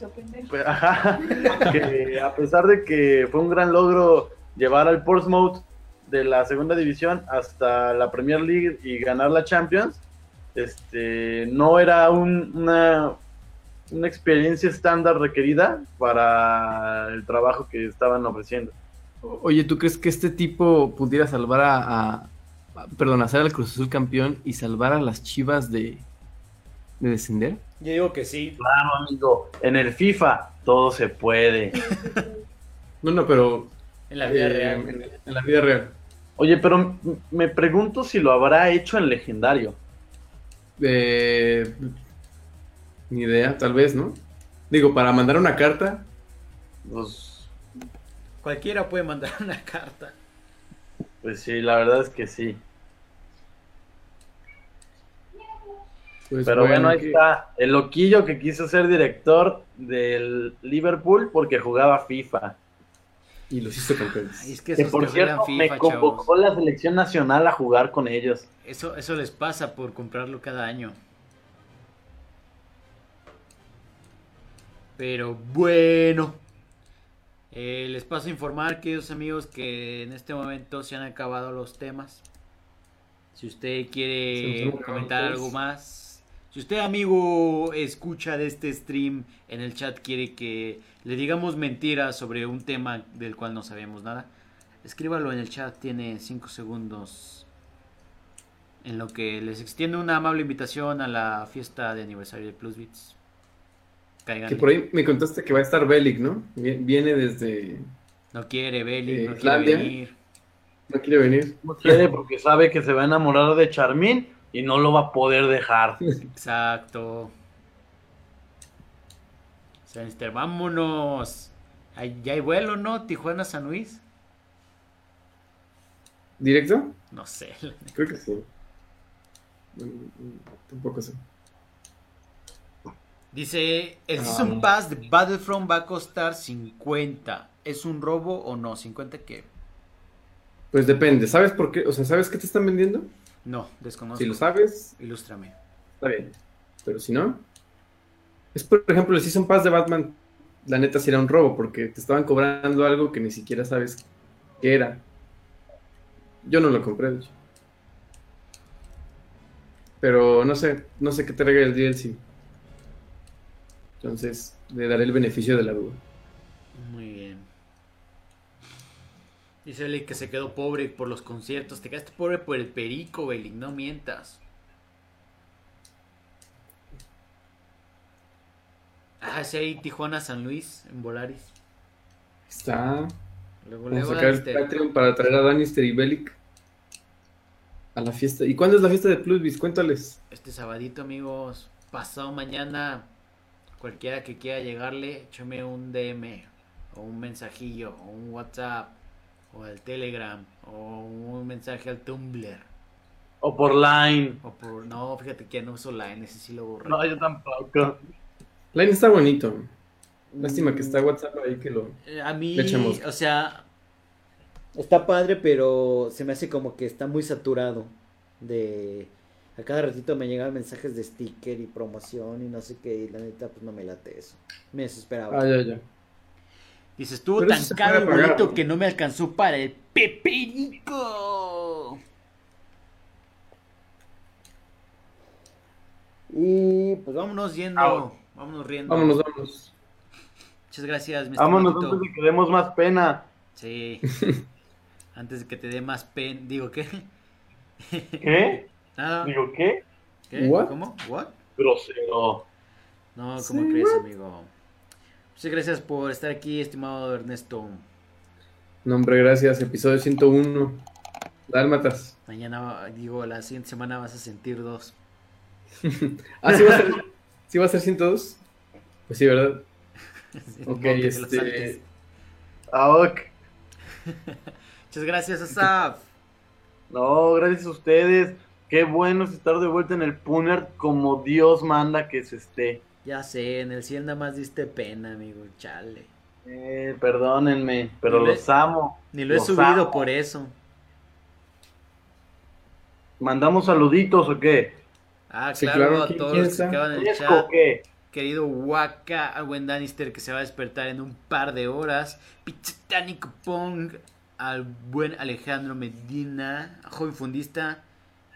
D: Pues, ajá, que a pesar de que fue un gran logro llevar al Portsmouth de la segunda división hasta la Premier League y ganar la Champions, este, no era un- una, una experiencia estándar requerida para el trabajo que estaban ofreciendo.
C: Oye, ¿tú crees que este tipo pudiera salvar a- perdón, hacer al Cruz Azul campeón y salvar a las Chivas de, de descender?
B: Yo digo que sí.
D: Claro, amigo, en el FIFA todo se puede.
C: No, no, pero
B: En la vida
C: eh,
B: real.
C: En, en la vida real.
D: Oye, pero me pregunto si lo habrá hecho en legendario.
C: Eh, ni idea, tal vez, ¿no? Digo, para mandar una carta,
D: Pues,
B: Cualquiera puede mandar una carta.
D: pues sí, la verdad es que sí.
C: Pues
D: Pero bueno, ahí
C: que-
D: está. El loquillo que quiso ser director del Liverpool porque jugaba FIFA.
C: Y los hizo campeones.
B: Ay, es que
D: Que por
B: que
D: cierto,
B: FIFA,
D: me convocó
B: chavos.
D: la selección nacional a jugar con ellos.
B: Eso, eso les pasa por comprarlo cada año. Pero bueno. Eh, les paso a informar, queridos amigos, que en este momento se han acabado los temas. Si usted quiere comentar algo más. Si usted, amigo, escucha de este stream en el chat, quiere que le digamos mentiras sobre un tema del cual no sabemos nada, escríbalo en el chat, tiene 5 segundos. En lo que les extiendo una amable invitación a la fiesta de aniversario de Plus Bits. Caigan.
C: Que por ahí me contaste que va a estar Bellic, ¿no? Vie- Viene desde...
B: No quiere
C: Eh,
B: no quiere
C: Islandia.
B: venir.
C: No quiere venir.
D: No quiere porque sabe que se va a enamorar de Charmín y no lo va a poder dejar.
B: Exacto. Sanister, vámonos. Ya hay vuelo, ¿no? Tijuana San Luis.
C: ¿Directo?
B: No sé.
C: Creo que sí. Tampoco sé.
B: Dice, el
C: Ah.
B: Season Pass de Battlefront va a costar 50. ¿Es un robo o no? ¿50 qué?
C: Pues depende. ¿Sabes por qué? O sea, ¿sabes qué te están vendiendo?
B: No, desconozco.
C: Si lo sabes,
B: Ilústrame.
C: está bien. Pero si no, es por ejemplo el Season Pass de Batman. La neta sí era un robo porque te estaban cobrando algo que ni siquiera sabes qué era. Yo no lo compré, de hecho. Pero no sé, no sé qué te regala el DLC. Entonces, le daré el beneficio de la duda.
B: Muy bien. Dice Eli que se quedó pobre por los conciertos. Te quedaste pobre por el perico, Belic. No mientas. Ah, sí, hay Tijuana, San Luis, en Volaris.
C: Está.
B: Luego,
C: Vamos a sacar el. Patreon para traer a Danister y Bellic a la fiesta. ¿Y cuándo es la fiesta de Plusbis? Cuéntales.
B: Este sabadito, amigos. Pasado mañana. Cualquiera que quiera llegarle, échame un DM. O un mensajillo. O un WhatsApp. O al Telegram. O un mensaje al Tumblr.
D: O por Line.
B: O por. No, fíjate que ya no uso Line. Ese sí lo borré.
D: No, yo tampoco.
C: Line está bonito. Lástima que está WhatsApp ahí que lo.
B: Eh, A mí,
C: Le
B: o sea, está padre, pero se me hace como que está muy saturado de... A cada ratito me llegan mensajes de sticker y promoción y no sé qué, y la neta pues no me late eso. Me desesperaba.
C: Ah, ya, ya.
B: Dice, estuvo
C: Pero
B: tan caro el boleto que no me alcanzó para el peperico. Y pues vámonos yendo, vámonos riendo.
C: Vámonos, vámonos.
B: Muchas gracias, mi
D: Vámonos
B: estimadito.
D: antes de que demos más pena.
B: Sí. Antes de que te dé más pen, digo, ¿qué?
D: ¿Qué?
B: Nada.
D: Digo, ¿qué?
B: ¿Qué?
C: What?
B: ¿Cómo? ¿What?
D: Grosero.
B: No, ¿cómo
C: Sí,
B: crees, amigo? Muchas gracias por estar aquí, estimado Ernesto.
C: No, hombre, gracias. Episodio 101. Dálmatas.
B: Mañana, digo, la siguiente semana vas a sentir dos.
C: Ah, ¿sí va a ser, ¿sí va a ser 102? Pues sí, ¿verdad? Ok, este-
B: saltes.
D: Ah, ok.
B: Muchas gracias, Asaf.
D: No, gracias a ustedes. Qué bueno es estar de vuelta en el Puner como Dios manda que se esté.
B: Ya sé, en el 100 nada más diste pena, amigo, chale.
D: Eh, perdónenme, pero
B: Ni lo he-
D: los amo.
B: Ni lo he subido
D: amo.
B: por eso.
D: ¿Mandamos saluditos o qué?
B: Ah,
C: Sí,
B: claro,
C: claro,
B: a
C: ¿quién-
B: todos los que acaban en el
D: ¿Fresco
B: chat.
D: qué?
B: Querido Waka, al buen Danister que se va a despertar en un par de horas. Pichitánico Pong, al buen Alejandro Medina, joven fundista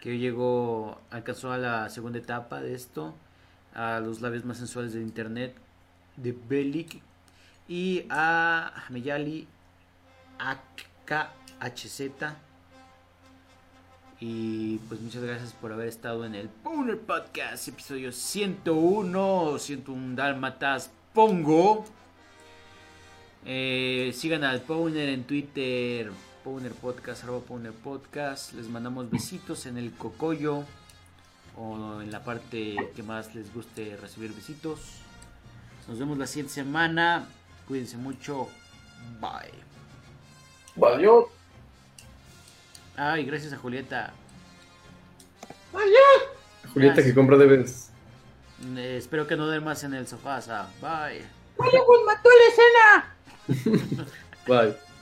B: que llegó, alcanzó a la segunda etapa de esto, a los labios más sensuales del internet, de Belik, y a Meyali AKHZ. Y pues muchas gracias por haber estado en el Powner Podcast, episodio 101, 101 Dálmatas Pongo. Eh, sigan al Powner en Twitter, Powner Podcast, Podcast. Les mandamos besitos en el cocollo o en la parte que más les guste recibir besitos. Nos vemos la siguiente semana. Cuídense mucho. Bye.
D: Adiós.
B: Ay, gracias a Julieta.
C: Julieta que compra debes.
B: Eh, espero que no duermas en el sofá. Sa. Bye.
C: Bye.